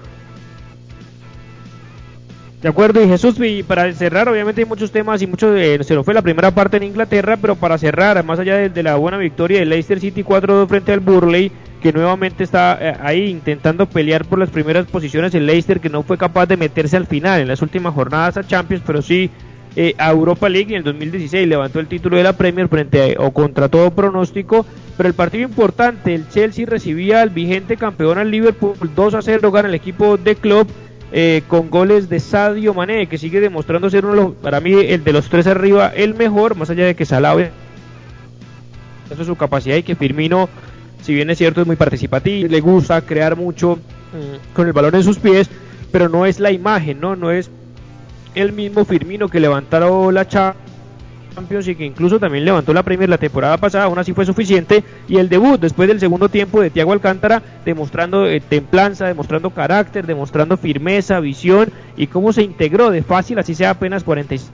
De acuerdo, y Jesús, y para cerrar, obviamente hay muchos temas y mucho, eh, se nos fue la primera parte en Inglaterra, pero para cerrar, más allá de, la buena victoria de Leicester City 4-2 frente al Burley, que nuevamente está eh, ahí intentando pelear por las primeras posiciones, el Leicester que no fue capaz de meterse al final en las últimas jornadas a Champions, pero sí eh, a Europa League en el 2016 levantó el título de la Premier frente o contra todo pronóstico, pero el partido importante, el Chelsea recibía al vigente campeón al Liverpool 2 a 0 gana el equipo de club eh, con goles de Sadio Mané que sigue demostrando ser uno de los, para mí el de los tres arriba el mejor, más allá de que Salah eso es su capacidad y que Firmino si bien es cierto es muy participativo, le gusta crear mucho mm, con el balón en sus pies, pero no es la imagen, no, no es el mismo Firmino que levantaron la Champions y que incluso también levantó la Premier la temporada pasada, aún así fue suficiente. Y el debut después del segundo tiempo de Thiago Alcántara, demostrando eh, templanza, demostrando carácter, demostrando firmeza, visión y cómo se integró de fácil, así sea apenas 46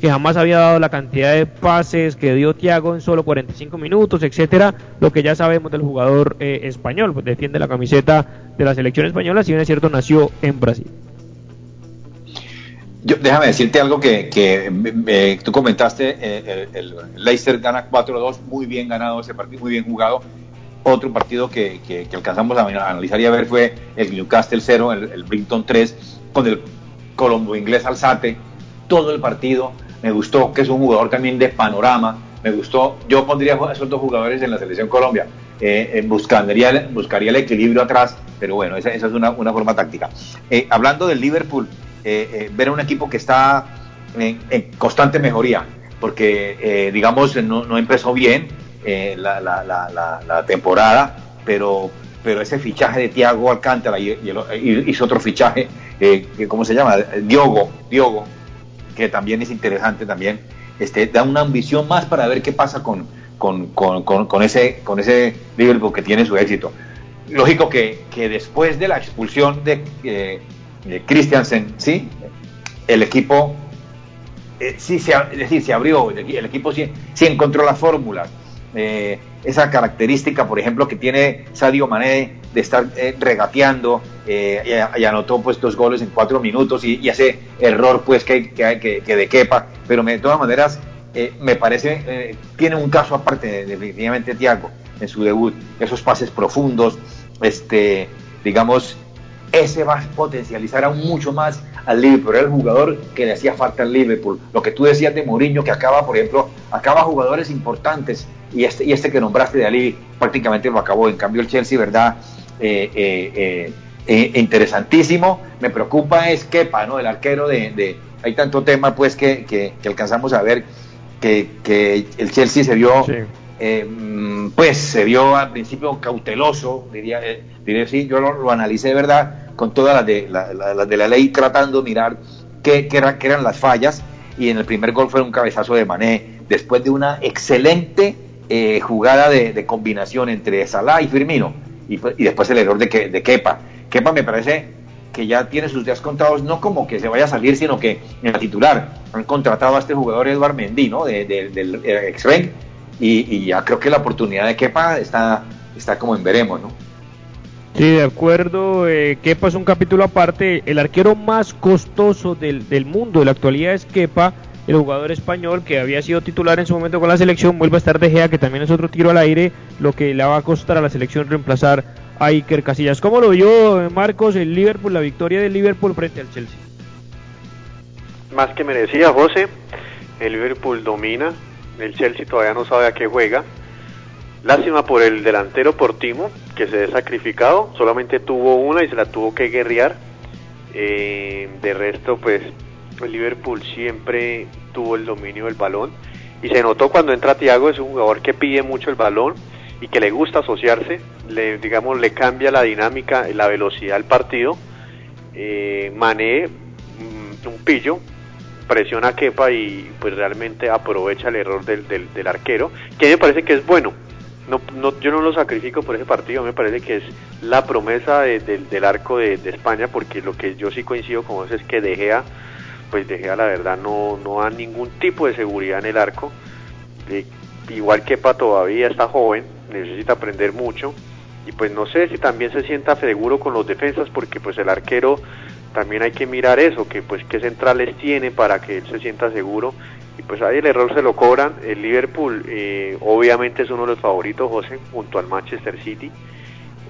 que jamás había dado la cantidad de pases que dio Thiago en solo 45 minutos, etcétera, lo que ya sabemos del jugador eh, español, pues defiende la camiseta de la selección española, si bien es cierto nació en Brasil déjame decirte algo que, tú comentaste, eh, el, Leicester gana 4-2, muy bien ganado ese partido, muy bien jugado. Otro partido que, alcanzamos a analizar y a ver fue el Newcastle 0, el, el Brinton 3, con el colombo inglés Alzate, todo el partido. Me gustó que es un jugador también de panorama. Me gustó, yo pondría a esos dos jugadores en la selección Colombia. Eh, eh, buscaría, buscaría el equilibrio atrás, pero bueno, esa, es una, una forma táctica. hablando del Liverpool, eh, eh, ver a un equipo que está en, constante mejoría, porque eh, digamos no, empezó bien la, temporada, pero, pero ese fichaje de Thiago Alcántara y, hizo otro fichaje, ¿cómo se llama? Diogo, Diogo, que también es interesante también, este, da una ambición más para ver qué pasa con, con, ese, con ese Liverpool que tiene su éxito. Lógico que, que después de la expulsión de Christiansen, ¿sí? El equipo eh, sí se, decir, se abrió, el, equipo sí, encontró la fórmula. eh, esa característica, por ejemplo, que tiene Sadio Mané de estar eh, regateando eh, y, anotó pues dos goles en cuatro minutos y, ese error pues que, que, que, de quepa, pero de todas maneras me parece, tiene un caso aparte definitivamente Thiago en su debut, esos pases profundos, este, digamos, ese va a potencializar aún mucho más al Liverpool. Era el jugador que le hacía falta al Liverpool. Lo que tú decías de Mourinho, que acaba, por ejemplo, acaba jugadores importantes y este, y este que nombraste de Ali prácticamente lo acabó. En cambio, el Chelsea, ¿verdad? Eh, eh, eh, interesantísimo. Me preocupa es Kepa, ¿no? El arquero de. hay tanto tema, pues, que, que, alcanzamos a ver que, que, el Chelsea se vio. Pues se vio al principio cauteloso, diría, diría sí, yo lo, lo analicé de verdad, con todas las de la, de la ley tratando de mirar qué, eran las fallas y en el primer gol fue un cabezazo de Mané después de una excelente eh, jugada de, combinación entre Salah y Firmino y, después el error de, de Kepa. Kepa me parece que ya tiene sus días contados, no como que se vaya a salir, sino que en la titular han contratado a este jugador Eduard Mendy, ¿no? De, del ex y, y, ya creo que la oportunidad de Kepa está, está como en veremos, ¿no? Sí, de acuerdo. Eh, Kepa es un capítulo aparte. El arquero más costoso del, del mundo de la actualidad es Kepa, el jugador español que había sido titular en su momento con la selección. Vuelve a estar De Gea, que también es otro tiro al aire, lo que le va a costar a la selección reemplazar a Iker Casillas. ¿Cómo lo vio Marcos el Liverpool, la victoria del Liverpool frente al Chelsea? Más que merecía, José. El Liverpool domina. El Chelsea todavía no sabe a qué juega. Lástima por el delantero Portimo, que se ha sacrificado, solamente tuvo una y se la tuvo que guerrear. Eh, de resto, pues el Liverpool siempre tuvo el dominio del balón y se notó cuando entra Thiago, es un jugador que pide mucho el balón y que le gusta asociarse, le, digamos, le cambia la dinámica, la velocidad al partido. Eh, mm, un pillo, presiona a Kepa y pues realmente aprovecha el error del, del, del arquero, que me parece que es bueno. No, no, yo no lo sacrifico por ese partido, me parece que es la promesa del arco de, España, porque lo que yo sí coincido con vos es que De Gea, pues De Gea la verdad no, no da ningún tipo de seguridad en el arco, eh, igual que Pa todavía está joven, necesita aprender mucho, y pues no sé si también se sienta seguro con los defensas, porque pues el arquero también hay que mirar eso, que pues qué centrales tiene para que él se sienta seguro y pues ahí el error se lo cobran. El Liverpool eh, obviamente es uno de los favoritos, José, junto al Manchester City.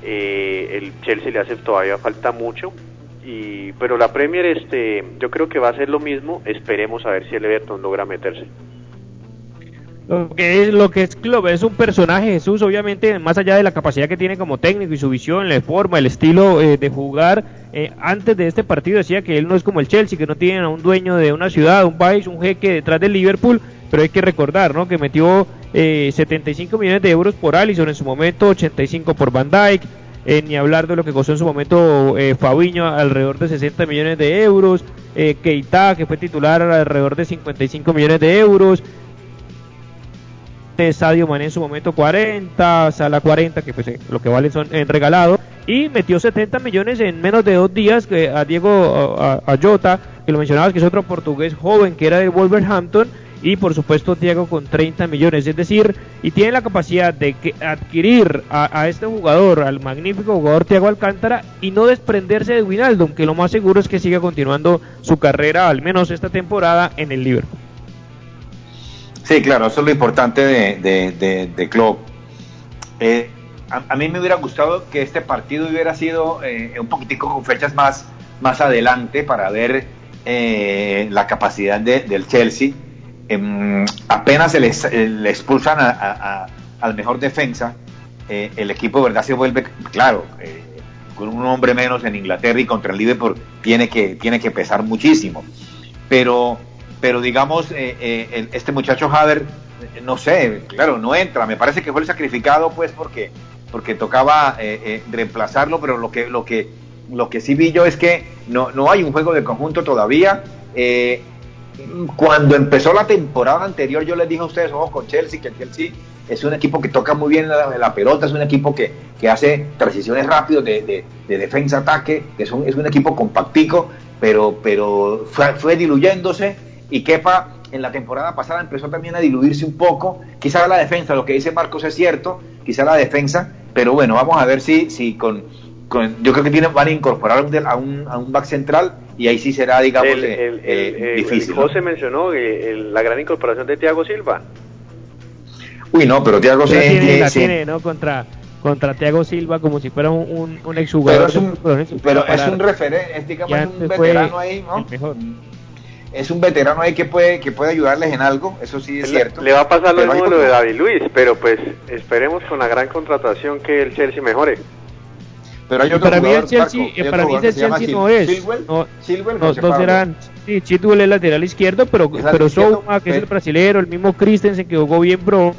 Eh, el Chelsea le hace todavía falta mucho. Y, pero la Premier este, yo creo que va a ser lo mismo. Esperemos a ver si el Everton logra meterse. Lo que es lo que es Klopp es un personaje Jesús, obviamente más allá de la capacidad que tiene como técnico y su visión, la forma, el estilo eh, de jugar. Eh, antes de este partido decía que él no es como el Chelsea, que no tiene a un dueño de una ciudad, un país, un jeque detrás del Liverpool, pero hay que recordar, ¿no? Que metió eh, 75 millones de euros por Allison en su momento, 85 por Van Dijk. Eh, ni hablar de lo que costó en su momento eh, Fabiño, alrededor de 60 millones de euros, Keita, que fue titular alrededor de 55 millones de euros, Sadio Mané en su momento 40, Sala 40, que pues eh, lo que vale son en regalado, y metió 70 millones en menos de dos días que a Diego a, Jota, que lo mencionabas que es otro portugués joven que era de Wolverhampton, y por supuesto Diego con 30 millones, es decir, y tiene la capacidad de que adquirir a, este jugador, al magnífico jugador Thiago Alcántara, y no desprenderse de Winaldo, que lo más seguro es que siga continuando su carrera, al menos esta temporada, en el Liverpool. Sí, claro, eso es lo importante de, de, de, Klopp. Eh, a, mí me hubiera gustado que este partido hubiera sido eh, un poquitico con fechas más, más adelante para ver eh, la capacidad del Chelsea. Em, apenas se le expulsan al mejor defensa, el equipo verdad se vuelve, claro, con un hombre menos en Inglaterra y contra el Liverpool tiene que, tiene que pesar muchísimo. Pero pero digamos, eh, eh, este muchacho Hader, eh, no sé, claro, no entra, me parece que fue el sacrificado pues porque, porque tocaba reemplazarlo, pero lo que, lo, que, lo que sí vi yo es que no, no hay un juego de conjunto todavía. cuando empezó la temporada anterior yo les dije a ustedes, ojo con Chelsea, que el Chelsea es un equipo que toca muy bien la, pelota, es un equipo que, que hace transiciones rápidas de, de, defensa-ataque, que es un, es un equipo compactico, pero, pero fue, fue diluyéndose y Kepa en la temporada pasada empezó también a diluirse un poco. Quizá la defensa, lo que dice Marcos es cierto, quizá la defensa, pero bueno, vamos a ver si, si con, yo creo que tienen, van a incorporar a un, a un back central y ahí sí será, digamos, el, eh, eh, difícil. José mencionó la gran incorporación de Thiago Silva. Uy, no, pero Thiago Silva tiene, tiene, ¿no? Contra contra Thiago Silva como si fuera un, un, exjugador. Pero es un, pero es un referente, es digamos un veterano ahí, ¿no? Es un veterano ahí que puede que puede ayudarles en algo, eso sí es cierto. Le va a pasar lo mismo de David Luis, pero pues esperemos con la gran contratación que el Chelsea mejore. Pero hay otro para mí el Chelsea, para mí el Chelsea no es. no, no, dos eran sí, Chilwell es lateral izquierdo, pero pero Souma, que es el brasilero, el mismo Christensen que jugó bien pro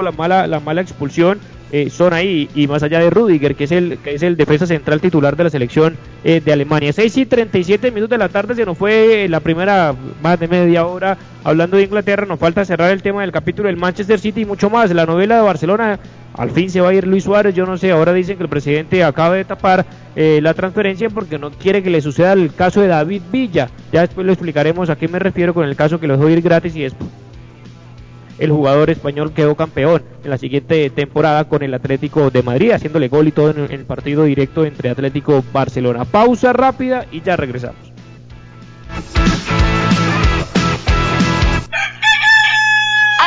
la mala la mala expulsión eh, son ahí. Y más allá de Rudiger que es el que es el defensa central titular de la selección eh, de Alemania. 6 y 37 minutos de la tarde se nos fue la primera más de media hora hablando de Inglaterra. Nos falta cerrar el tema del capítulo del Manchester City y mucho más. La novela de Barcelona al fin se va a ir Luis Suárez. Yo no sé ahora dicen que el presidente acaba de tapar eh, la transferencia porque no quiere que le suceda el caso de David Villa. Ya después lo explicaremos a qué me refiero con el caso que los doy ir gratis y después el jugador español quedó campeón en la siguiente temporada con el Atlético de Madrid, haciéndole gol y todo en el partido directo entre Atlético Barcelona. Pausa rápida y ya regresamos.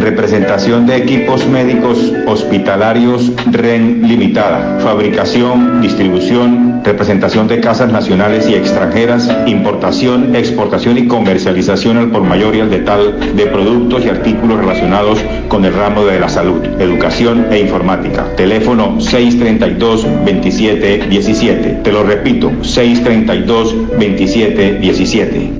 Representación de equipos médicos hospitalarios REN Limitada. Fabricación, distribución, representación de casas nacionales y extranjeras, importación, exportación y comercialización al por mayor y al detal de productos y artículos relacionados con el ramo de la salud, educación e informática. Teléfono 632-2717. Te lo repito, 632-2717.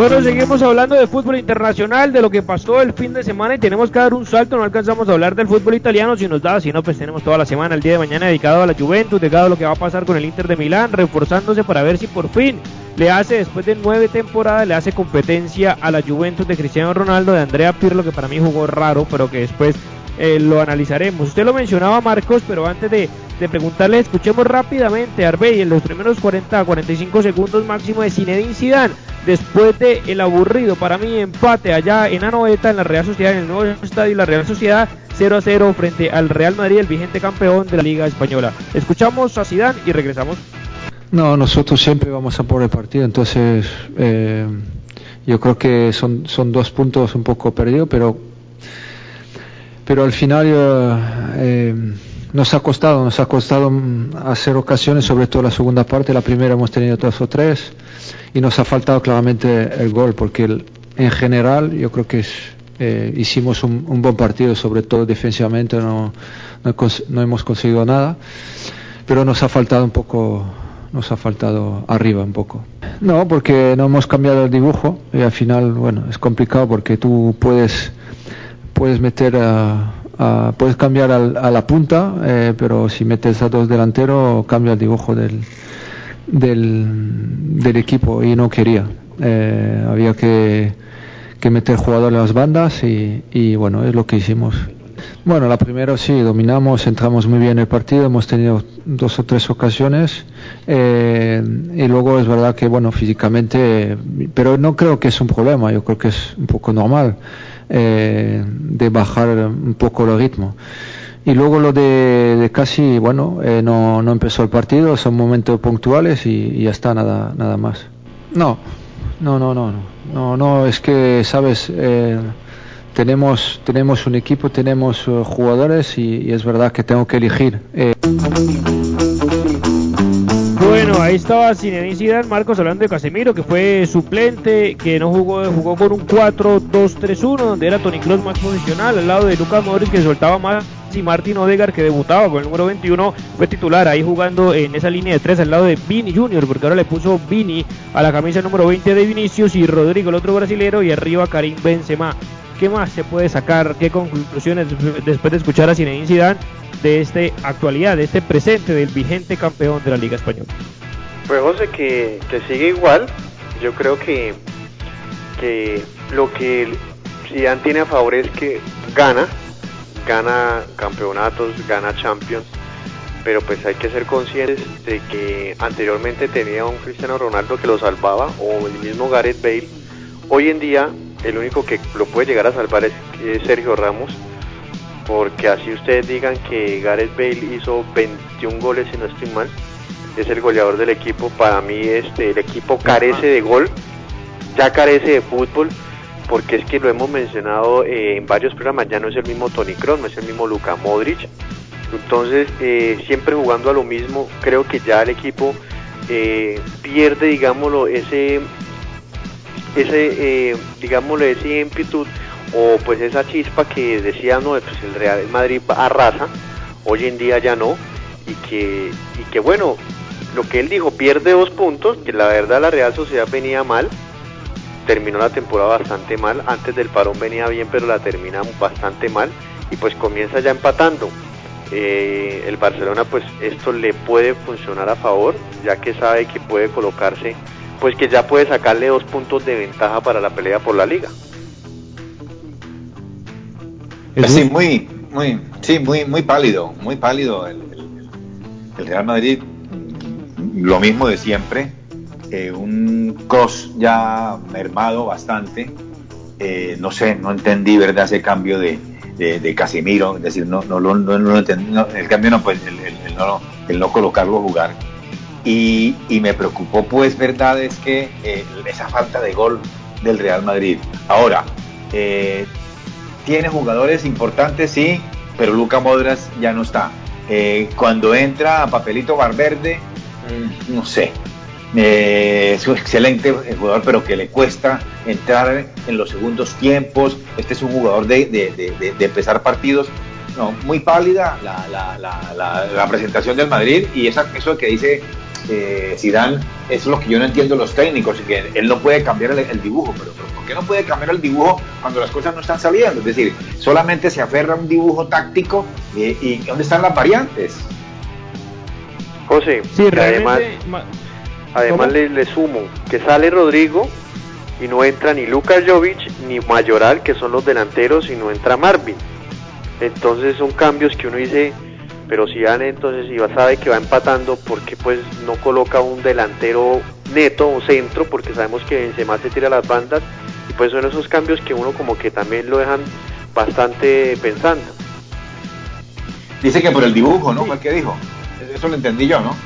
Bueno, seguimos hablando de fútbol internacional, de lo que pasó el fin de semana y tenemos que dar un salto, no alcanzamos a hablar del fútbol italiano si nos da, si no, pues tenemos toda la semana, el día de mañana dedicado a la Juventus, dedicado a lo que va a pasar con el Inter de Milán, reforzándose para ver si por fin le hace, después de nueve temporadas, le hace competencia a la Juventus de Cristiano Ronaldo, de Andrea Pirlo, que para mí jugó raro, pero que después eh, lo analizaremos. Usted lo mencionaba, Marcos, pero antes de, preguntarle, escuchemos rápidamente a Arbey en los primeros 40 45 segundos máximo de Zinedine Zidane después de el aburrido para mí empate allá en Anoeta en la Real Sociedad en el nuevo estadio la Real Sociedad 0 a 0 frente al Real Madrid el vigente campeón de la Liga Española. Escuchamos a Zidane y regresamos. No nosotros siempre vamos a por el partido entonces eh, yo creo que son son dos puntos un poco perdidos pero pero al final eh, nos ha costado, nos ha costado hacer ocasiones, sobre todo la segunda parte, la primera hemos tenido dos o tres y nos ha faltado claramente el gol, porque en general yo creo que eh, hicimos un, buen partido, sobre todo defensivamente no, no, hemos conseguido nada, pero nos ha faltado un poco, nos ha faltado arriba un poco. No, porque no hemos cambiado el dibujo y al final, bueno, es complicado porque tú puedes, puedes meter a puedes cambiar a la punta, eh, pero si metes a dos delanteros cambia el dibujo del, del, equipo y no quería. Eh, había que, que meter jugadores en las bandas y, y bueno, es lo que hicimos. Bueno, la primera sí, dominamos, entramos muy bien en el partido, hemos tenido dos o tres ocasiones eh, y luego es verdad que, bueno, físicamente, pero no creo que es un problema, yo creo que es un poco normal eh, de bajar un poco el ritmo. Y luego lo de, casi, bueno, eh, no, no empezó el partido, son momentos puntuales y, y, ya está, nada, nada más. No, no, no, no, no, no, es que, sabes, tenemos, tenemos un equipo, tenemos jugadores y, es verdad que tengo que elegir. Ahí estaba Zinedine Zidane, Marcos hablando de Casemiro, que fue suplente, que no jugó, jugó con un 4-2-3-1, donde era Tony Kroos más posicional, al lado de Lucas Modric que soltaba más y Martin Odegar que debutaba con el número 21 fue titular ahí jugando en esa línea de tres al lado de Vini Junior porque ahora le puso Vini a la camisa número 20 de Vinicius y Rodrigo el otro brasilero y arriba Karim Benzema ¿Qué más se puede sacar? ¿Qué conclusiones después de escuchar a Zinedine Zidane de esta actualidad, de este presente del vigente campeón de la Liga Española? Pues José, que, sigue igual. Yo creo que, que lo que Zidane tiene a favor es que gana, gana campeonatos, gana Champions, pero pues hay que ser conscientes de que anteriormente tenía un Cristiano Ronaldo que lo salvaba o el mismo Gareth Bale. Hoy en día el único que lo puede llegar a salvar es, Sergio Ramos, porque así ustedes digan que Gareth Bale hizo 21 goles y no estoy mal, es el goleador del equipo. Para mí este el equipo carece de gol, ya carece de fútbol, porque es que lo hemos mencionado eh, en varios programas, ya no es el mismo Tony Kroos, no es el mismo Luka Modric. Entonces, eh, siempre jugando a lo mismo, creo que ya el equipo eh, pierde, digámoslo, ese ese, digámosle, ese ímpetu o pues esa chispa que decía, no, pues el Real Madrid arrasa, hoy en día ya no, y que, y que bueno, lo que él dijo, pierde dos puntos, que la verdad la Real Sociedad venía mal, terminó la temporada bastante mal, antes del parón venía bien, pero la termina bastante mal, y pues comienza ya empatando. Eh, el Barcelona pues esto le puede funcionar a favor, ya que sabe que puede colocarse pues que ya puede sacarle dos puntos de ventaja para la pelea por la liga. Sí, muy, muy, sí, muy, muy pálido, muy pálido el, Real Madrid. Lo mismo de siempre, eh, un cross ya mermado bastante. Eh, no sé, no entendí, ¿verdad? Ese cambio de, de, Casemiro, es decir, no, no, no, no, entendí, el cambio no, pues el, no, el no colocarlo a jugar y, me preocupó, pues, verdad, es que eh, esa falta de gol del Real Madrid. Ahora, tiene jugadores importantes, sí, pero Luca Modras ya no está. Eh, cuando entra Papelito Barberde, mm, no sé, es un excelente jugador, pero que le cuesta entrar en los segundos tiempos. Este es un jugador de, de empezar partidos no, muy pálida la, la, la, presentación del Madrid y esa, eso que dice eh, Zidane es lo que yo no entiendo los técnicos que él no puede cambiar el, dibujo, pero, ¿por qué no puede cambiar el dibujo cuando las cosas no están saliendo? Es decir, solamente se aferra a un dibujo táctico eh, y ¿dónde están las variantes? José, sí, además, además le, le, sumo que sale Rodrigo y no entra ni Lucas Jovic ni Mayoral, que son los delanteros, y no entra Marvin. Entonces son cambios que uno dice, pero si dan entonces si sabe que va empatando, ¿por qué pues no coloca un delantero neto o centro? Porque sabemos que Benzema se tira las bandas y pues son esos cambios que uno como que también lo dejan bastante pensando. Dice que por el dibujo, ¿no? ¿Qué dijo? Eso lo entendí yo, ¿no?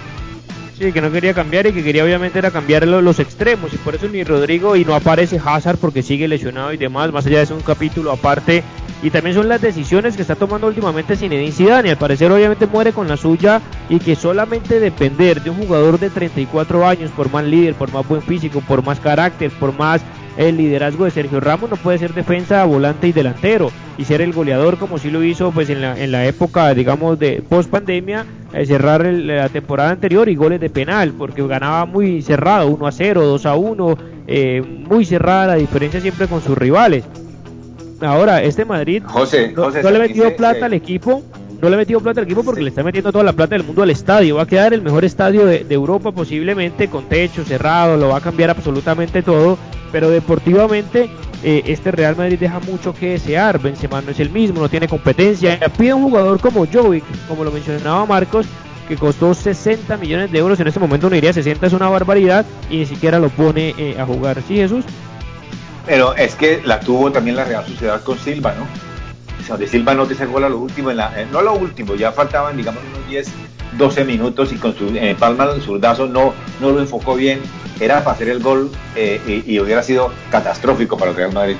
Sí, que no quería cambiar y que quería obviamente era cambiar los, extremos y por eso ni Rodrigo y no aparece Hazard porque sigue lesionado y demás, más allá de eso un capítulo aparte y también son las decisiones que está tomando últimamente Zinedine Zidane y al parecer obviamente muere con la suya y que solamente depender de un jugador de 34 años por más líder, por más buen físico, por más carácter, por más el liderazgo de Sergio Ramos no puede ser defensa, volante y delantero y ser el goleador como sí lo hizo pues en la, en la época digamos de post pandemia eh, cerrar la temporada anterior y goles de penal porque ganaba muy cerrado 1 a 0 2 a 1 eh, muy cerrada la diferencia siempre con sus rivales. Ahora, este Madrid José, no, José, no le metió plata al equipo, no le metió plata al equipo porque le está metiendo toda la plata del mundo al estadio. Va a quedar el mejor estadio de, de Europa posiblemente con techo cerrado, lo va a cambiar absolutamente todo, pero deportivamente eh, este Real Madrid deja mucho que desear. Benzema no es el mismo, no tiene competencia. Pide un jugador como Jovic, como lo mencionaba Marcos, que costó 60 millones de euros. En este momento uno diría 60 es una barbaridad y ni siquiera lo pone eh, a jugar. ¿Sí, Jesús? Pero es que la tuvo también la Real Sociedad con Silva, ¿no? De Silva no te sacó a lo último, en la, eh, no lo último, ya faltaban, digamos, unos 10, 12 minutos y con su eh, palma del zurdazo no, no lo enfocó bien. Era para hacer el gol eh, y, y hubiera sido catastrófico para el Real Madrid.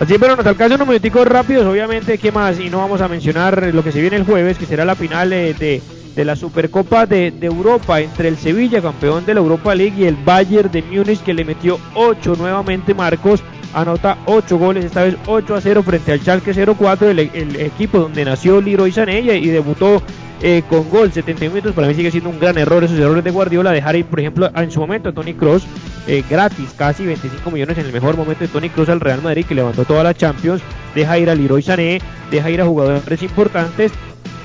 Así, pero nos alcanza unos minuticos rápidos, obviamente, ¿qué más? Y no vamos a mencionar lo que se viene el jueves, que será la final eh, de, de la Supercopa de, de Europa entre el Sevilla, campeón de la Europa League, y el Bayern de Múnich, que le metió 8 nuevamente Marcos, anota 8 goles, esta vez 8 a 0 frente al Schalke 04, el, el equipo donde nació Leroy Sané y, debutó eh, con gol. 71 minutos, para mí sigue siendo un gran error esos errores de Guardiola, dejar ir, por ejemplo, en su momento a Tony Cross gratis, casi 25 millones en el mejor momento de Tony Cross al Real Madrid, que levantó toda la Champions, deja ir a Leroy Sané, deja ir a jugadores importantes,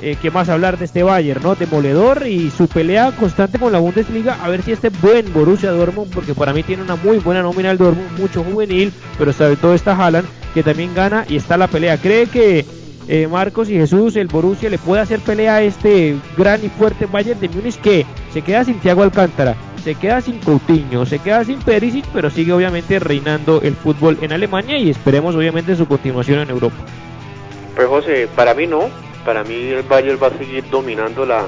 eh, ¿qué más hablar de este Bayern, no? Demoledor y su pelea constante con la Bundesliga, a ver si este buen Borussia Dortmund, porque para mí tiene una muy buena nómina el Dortmund, mucho juvenil, pero sobre todo está Haaland, que también gana y está la pelea. ¿Cree que eh, Marcos y Jesús, el Borussia le puede hacer pelea a este gran y fuerte Bayern de Múnich que se queda sin Thiago Alcántara, se queda sin Coutinho, se queda sin Perisic, pero sigue obviamente reinando el fútbol en Alemania y esperemos obviamente su continuación en Europa. Pues José, para mí no, para mí el Bayern va a seguir dominando la,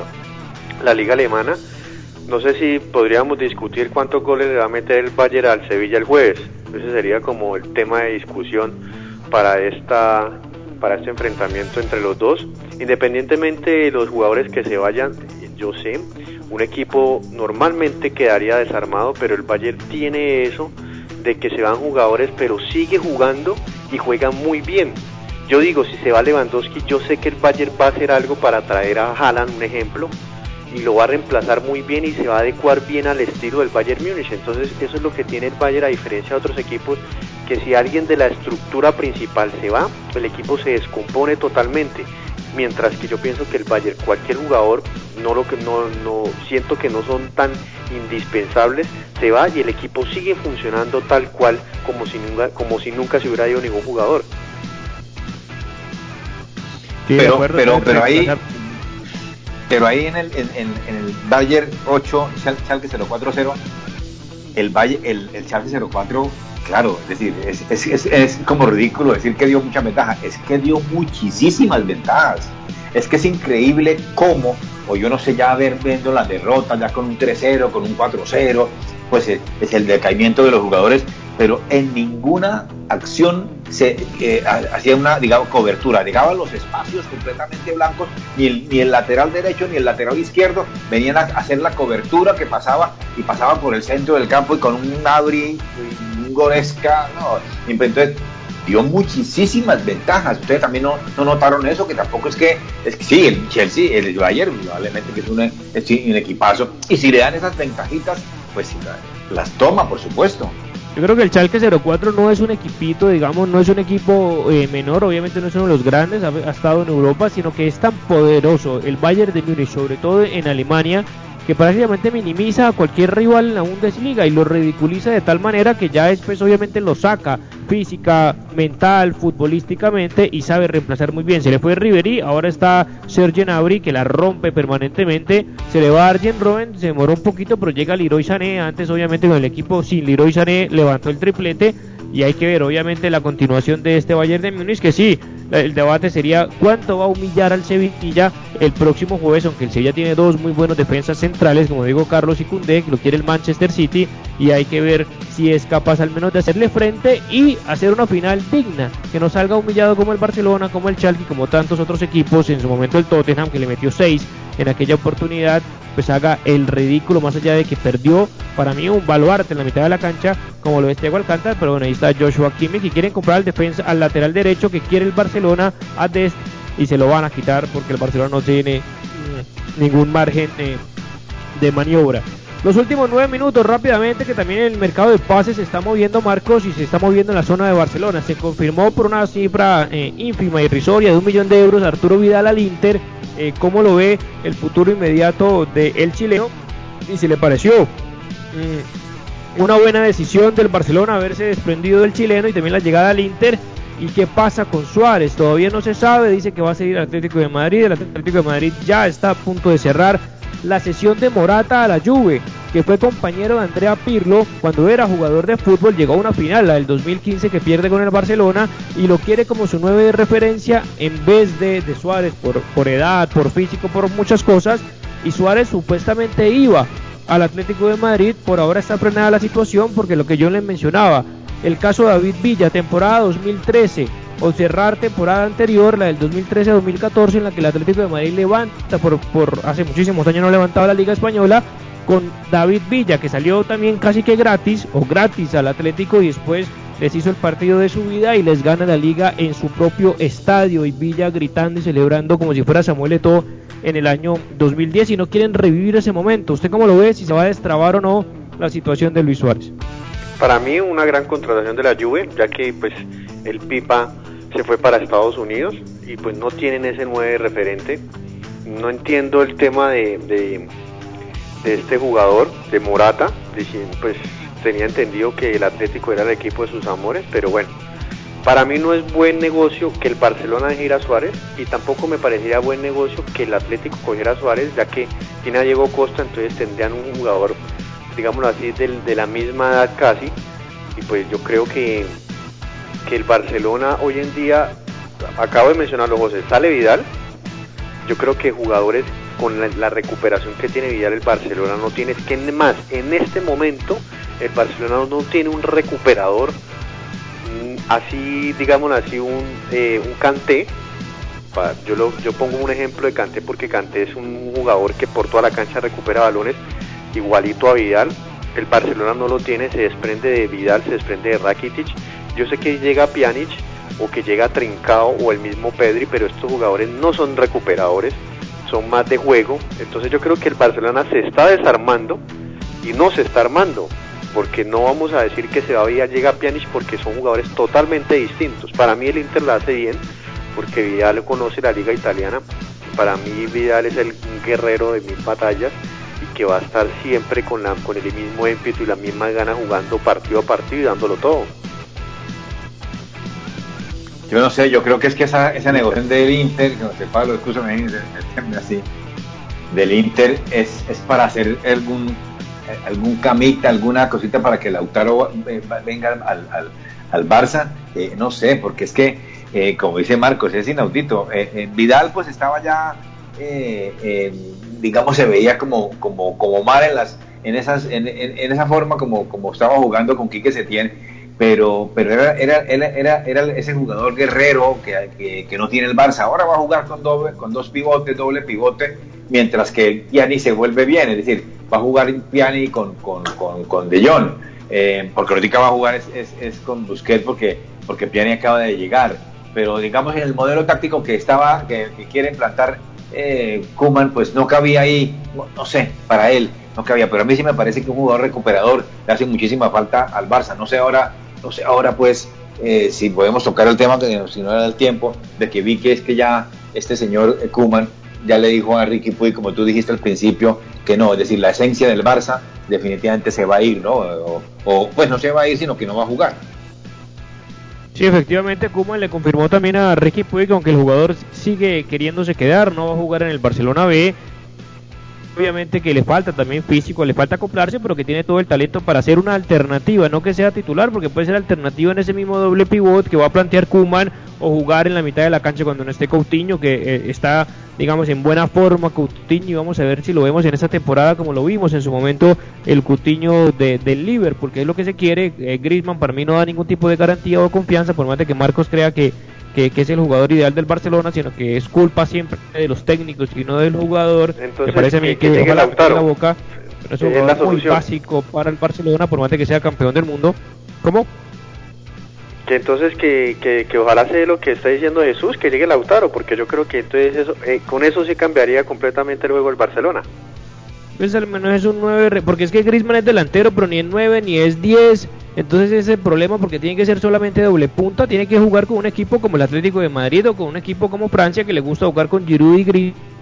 liga alemana. No sé si podríamos discutir cuántos goles le va a meter el Bayern al Sevilla el jueves. Ese sería como el tema de discusión para esta para este enfrentamiento entre los dos. Independientemente de los jugadores que se vayan, yo sé, un equipo normalmente quedaría desarmado, pero el Bayern tiene eso de que se van jugadores, pero sigue jugando y juega muy bien. Yo digo, si se va Lewandowski, yo sé que el Bayern va a hacer algo para traer a Haaland, un ejemplo, y lo va a reemplazar muy bien y se va a adecuar bien al estilo del Bayern Múnich. Entonces, eso es lo que tiene el Bayern a diferencia de otros equipos, que si alguien de la estructura principal se va, el equipo se descompone totalmente. Mientras que yo pienso que el Bayern, cualquier jugador, no lo que no, no siento que no son tan indispensables, se va y el equipo sigue funcionando tal cual como si nunca, como si nunca se hubiera ido ningún jugador. Sí, pero, acuerdo, pero, pero ahí, pero ahí en el, en, en- en el Bayern 8, Schal- Schalke 040, el Bayern, el, el Schalke 04, claro, es decir, es, es, es, es como ridículo decir que dio mucha ventaja, es que dio muchísimas ventajas. Es que es increíble cómo, o yo no sé, ya ver viendo las derrotas, ya con un 3-0, con un 4-0, pues es, es el decaimiento de los jugadores, pero en ninguna acción se eh, ha- hacía una, digamos, cobertura. Llegaban los espacios completamente blancos, ni el, ni el lateral derecho ni el lateral izquierdo venían a hacer la cobertura que pasaba y pasaba por el centro del campo y con un Abri, un Goresca, no, entonces dio muchísimas ventajas. Ustedes también no, no notaron eso, que tampoco es que, es que sí, el Chelsea, el Bayern, probablemente que es un, un equipazo, y si le dan esas ventajitas, pues la- las toma, por supuesto. Yo creo que el Schalke 04 no es un equipito, digamos, no es un equipo eh, menor, obviamente no es uno de los grandes, ha, ha estado en Europa, sino que es tan poderoso el Bayern de Múnich, sobre todo en Alemania, que prácticamente minimiza a cualquier rival en la Bundesliga y lo ridiculiza de tal manera que ya después obviamente lo saca física, mental, futbolísticamente y sabe reemplazar muy bien. Se le fue Ribery, ahora está Serge Gnabry que la rompe permanentemente, se le va Arjen Robben, se demoró un poquito pero llega Leroy Sané, antes obviamente con el equipo sin Leroy Sané levantó el triplete. Y hay que ver obviamente la continuación de este Bayern de Múnich que sí, el debate sería cuánto va a humillar al Sevilla el próximo jueves, aunque el Sevilla tiene dos muy buenos defensas centrales, como digo Carlos y Cundé, lo quiere el Manchester City, y hay que ver si es capaz al menos de hacerle frente y hacer una final digna, que no salga humillado como el Barcelona, como el Schalke, como tantos otros equipos, en su momento el Tottenham que le metió 6 en aquella oportunidad, pues haga el ridículo más allá de que perdió para mí un baluarte en la mitad de la cancha como lo es Thiago Alcántara, pero bueno, ahí está Joshua Kimmich que quieren comprar al defensa al lateral derecho que quiere el Barcelona a Dest y se lo van a quitar porque el Barcelona no tiene ningún margen de maniobra. Los últimos nueve minutos rápidamente que también el mercado de pases se está moviendo Marcos y se está moviendo en la zona de Barcelona. Se confirmó por una cifra eh, ínfima irrisoria de un millón de euros Arturo Vidal al Inter. Eh, ¿Cómo lo ve el futuro inmediato del el chileno? Y si le pareció mm, una buena decisión del Barcelona haberse desprendido del chileno y también la llegada al Inter. ¿Y qué pasa con Suárez? Todavía no se sabe, dice que va a seguir Atlético de Madrid. El Atlético de Madrid ya está a punto de cerrar la sesión de Morata a la Juve, que fue compañero de Andrea Pirlo cuando era jugador de fútbol, llegó a una final, la del 2015 que pierde con el Barcelona y lo quiere como su nueve de referencia en vez de, de Suárez por, por edad, por físico, por muchas cosas. Y Suárez supuestamente iba al Atlético de Madrid, por ahora está frenada la situación porque lo que yo les mencionaba, el caso David Villa, temporada 2013 o cerrar temporada anterior, la del 2013-2014, en la que el Atlético de Madrid levanta, por, por hace muchísimos años no levantaba la Liga Española, con David Villa, que salió también casi que gratis, o gratis al Atlético, y después les hizo el partido de su vida y les gana la liga en su propio estadio, y Villa gritando y celebrando como si fuera Samuel Eto'o en el año 2010, y no quieren revivir ese momento. ¿Usted cómo lo ve? Si se va a destrabar o no la situación de Luis Suárez. Para mí una gran contratación de la Juve, ya que pues el Pipa se fue para Estados Unidos y pues no tienen ese 9 referente. No entiendo el tema de, este jugador, de Morata, pues tenía entendido que el Atlético era el equipo de sus amores, pero bueno, para mí no es buen negocio que el Barcelona dejara a Suárez y tampoco me parecería buen negocio que el Atlético cogiera a Suárez, ya que tiene a Diego Costa, entonces tendrían un jugador, digámoslo así, de, de la misma edad casi, y pues yo creo que que el Barcelona hoy en día, acabo de mencionarlo José, sale Vidal, yo creo que jugadores con la, recuperación que tiene Vidal el Barcelona no tiene, es que más, en este momento el Barcelona no tiene un recuperador mm, así, digamos así, un, eh, un Canté, yo, lo, yo pongo un ejemplo de Canté porque Canté es un jugador que por toda la cancha recupera balones igualito a Vidal, el Barcelona no lo tiene, se desprende de Vidal, se desprende de Rakitic yo sé que llega Pjanic o que llega Trincao o el mismo Pedri, pero estos jugadores no son recuperadores, son más de juego. Entonces yo creo que el Barcelona se está desarmando y no se está armando, porque no vamos a decir que se va a llega Pjanic porque son jugadores totalmente distintos. Para mí el Inter la hace bien, porque Vidal conoce la liga italiana. Para mí Vidal es el guerrero de mil batallas que va a estar siempre con, la, con el mismo ímpetu y la misma gana jugando partido a partido y dándolo todo. Yo no sé, yo creo que es que esa, esa negociación del Inter, que no sé, Pablo, escúchame, así, del Inter es, para hacer algún algún camita, alguna cosita para que Lautaro venga al, Barça, eh, no sé, porque es que, eh, como dice Marcos, es inaudito. Eh, Vidal pues estaba ya, digamos, se veía como, como, como mal en, las, en, esas, en, esa forma como, como estaba jugando con Quique Setién pero, pero era, era, era, era, ese jugador guerrero que, que, no tiene el Barça. Ahora va a jugar con, doble, con dos pivotes, doble pivote, mientras que Piani se vuelve bien, es decir, va a jugar Piani con, con, con, con De Jong, eh, porque ahorita va a jugar es, es, es, con Busquets porque, porque Piani acaba de llegar. Pero digamos en el modelo táctico que estaba, que, quiere implantar eh, Kuman, pues no cabía ahí, no sé, para él no cabía, pero a mí sí me parece que un jugador recuperador le hace muchísima falta al Barça. No sé ahora no sé, ahora pues, eh, si podemos tocar el tema, que si no era el tiempo, de que vi que es que ya este señor Kuman ya le dijo a Ricky Puy, como tú dijiste al principio, que no, es decir, la esencia del Barça definitivamente se va a ir, ¿no? O, pues no se va a ir, sino que no va a jugar. Sí, efectivamente, Kuman le confirmó también a Ricky que aunque el jugador sigue queriéndose quedar, no va a jugar en el Barcelona B, obviamente que le falta también físico, le falta acoplarse, pero que tiene todo el talento para ser una alternativa, no que sea titular, porque puede ser alternativa en ese mismo doble pivot que va a plantear Kuman o jugar en la mitad de la cancha cuando no esté Coutinho, que eh, está, digamos, en buena forma Coutinho, y vamos a ver si lo vemos en esta temporada como lo vimos en su momento el Coutinho de, del Liverpool, porque es lo que se quiere, eh, Griezmann para mí no da ningún tipo de garantía o confianza, por más de que Marcos crea que que, es el jugador ideal del Barcelona, sino que es culpa siempre de los técnicos y no del jugador. Entonces, me parece a mí que, que la boca, pero es un jugador muy básico para el Barcelona, por más de que sea campeón del mundo. ¿Cómo? Que entonces que, que, que ojalá sea lo que está diciendo Jesús, que llegue Lautaro, porque yo creo que entonces eso, eh, con eso sí cambiaría completamente el juego Barcelona. no es un 9, porque es que Griezmann es delantero, pero ni es 9 ni es 10. Entonces ese es el problema porque tiene que ser solamente doble punta, tiene que jugar con un equipo como el Atlético de Madrid o con un equipo como Francia que le gusta jugar con Giroud y Griezmann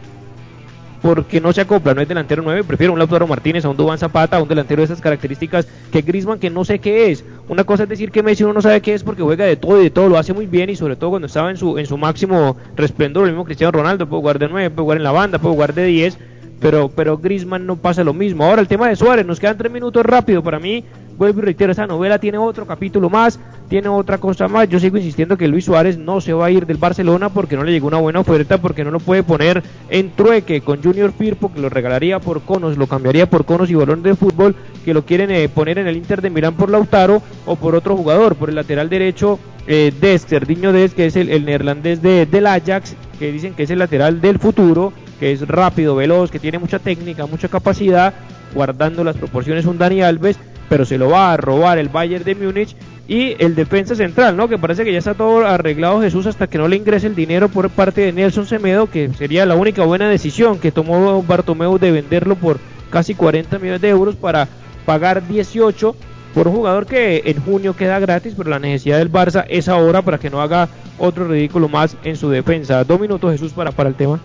porque no se acopla, no es delantero 9, prefiero un Lautaro Martínez, a un Dubán Zapata, a un delantero de esas características que Griezmann que no sé qué es. Una cosa es decir que Messi uno no sabe qué es porque juega de todo y de todo, lo hace muy bien y sobre todo cuando estaba en su máximo resplendor, el mismo Cristiano Ronaldo puede jugar de 9, puede jugar en la banda, puede jugar de 10, pero pero Griezmann no pasa lo mismo. Ahora el tema de Suárez, nos quedan tres minutos rápido para mí vuelvo y reitero, esta novela tiene otro capítulo más, tiene otra cosa más. Yo sigo insistiendo que Luis Suárez no se va a ir del Barcelona porque no le llegó una buena oferta, porque no lo puede poner en trueque con Junior Firpo, que lo regalaría por conos, lo cambiaría por conos y balones de fútbol, que lo quieren eh, poner en el Inter de Milán por Lautaro o por otro jugador, por el lateral derecho eh, Dest, Cerdiño Dest, que es el, neerlandés de, del Ajax, que dicen que es el lateral del futuro, que es rápido, veloz, que tiene mucha técnica, mucha capacidad, guardando las proporciones un Dani Alves pero se lo va a robar el Bayern de Múnich y el defensa central, ¿no? Que parece que ya está todo arreglado Jesús hasta que no le ingrese el dinero por parte de Nelson Semedo, que sería la única buena decisión que tomó Bartomeu de venderlo por casi 40 millones de euros para pagar 18 por un jugador que en junio queda gratis, pero la necesidad del Barça es ahora para que no haga otro ridículo más en su defensa. Dos minutos Jesús para, para el tema.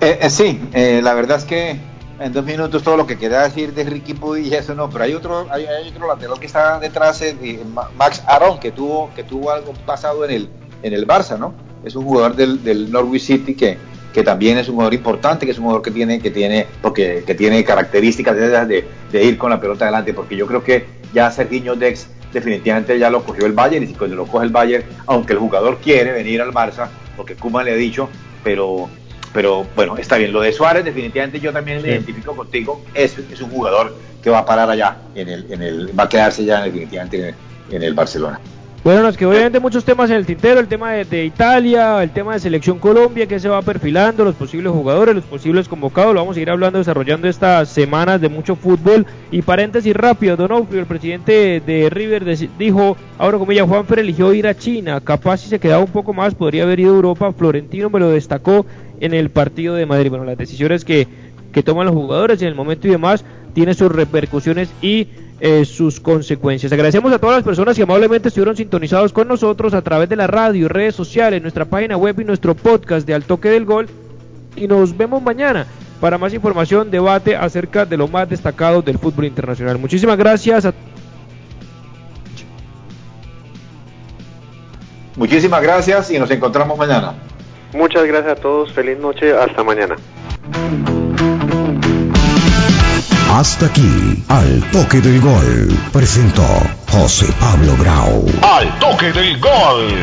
Eh, eh, sí, eh, la verdad es que en dos minutos todo lo que quería decir de Ricky Puy y eso no, pero hay otro, hay, otro lateral que está detrás, de Max Aaron, que tuvo, que tuvo algo pasado en el, en el Barça, ¿no? Es un jugador del, del Norwich City que, que también es un jugador importante, que es un jugador que tiene, que tiene, porque, que tiene características de, ir con la pelota adelante, porque yo creo que ya Serginho Dex definitivamente ya lo cogió el Bayern y cuando lo coge el Bayern, aunque el jugador quiere venir al Barça, porque Kuma le ha dicho, pero pero bueno, está bien. Lo de Suárez, definitivamente yo también me identifico contigo. Es, es un jugador que va a parar allá, en el, en el, va a quedarse ya definitivamente en el, Barcelona. Bueno, nos que obviamente muchos temas en el tintero, el tema de, Italia, el tema de Selección Colombia, que se va perfilando, los posibles jugadores, los posibles convocados, lo vamos a ir hablando, desarrollando estas semanas de mucho fútbol. Y paréntesis rápido, Donofrio, el presidente de River, dijo, ahora como ya Juanfer eligió ir a China, capaz si se quedaba un poco más, podría haber ido a Europa, Florentino me lo destacó en el partido de Madrid. Bueno, las decisiones que, que toman los jugadores en el momento y demás tienen sus repercusiones y eh, sus consecuencias. Agradecemos a todas las personas que amablemente estuvieron sintonizados con nosotros a través de la radio, redes sociales, nuestra página web y nuestro podcast de Al Toque del Gol. Y nos vemos mañana para más información, debate acerca de lo más destacado del fútbol internacional. Muchísimas gracias. Muchísimas gracias y nos encontramos mañana. Muchas gracias a todos, feliz noche, hasta mañana. Hasta aquí, al toque del gol, presentó José Pablo Grau. Al toque del gol.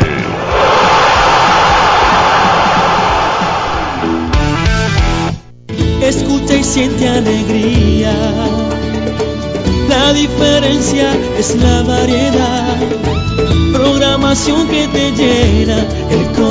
Escucha y siente alegría. La diferencia es la variedad. Programación que te llena el corazón.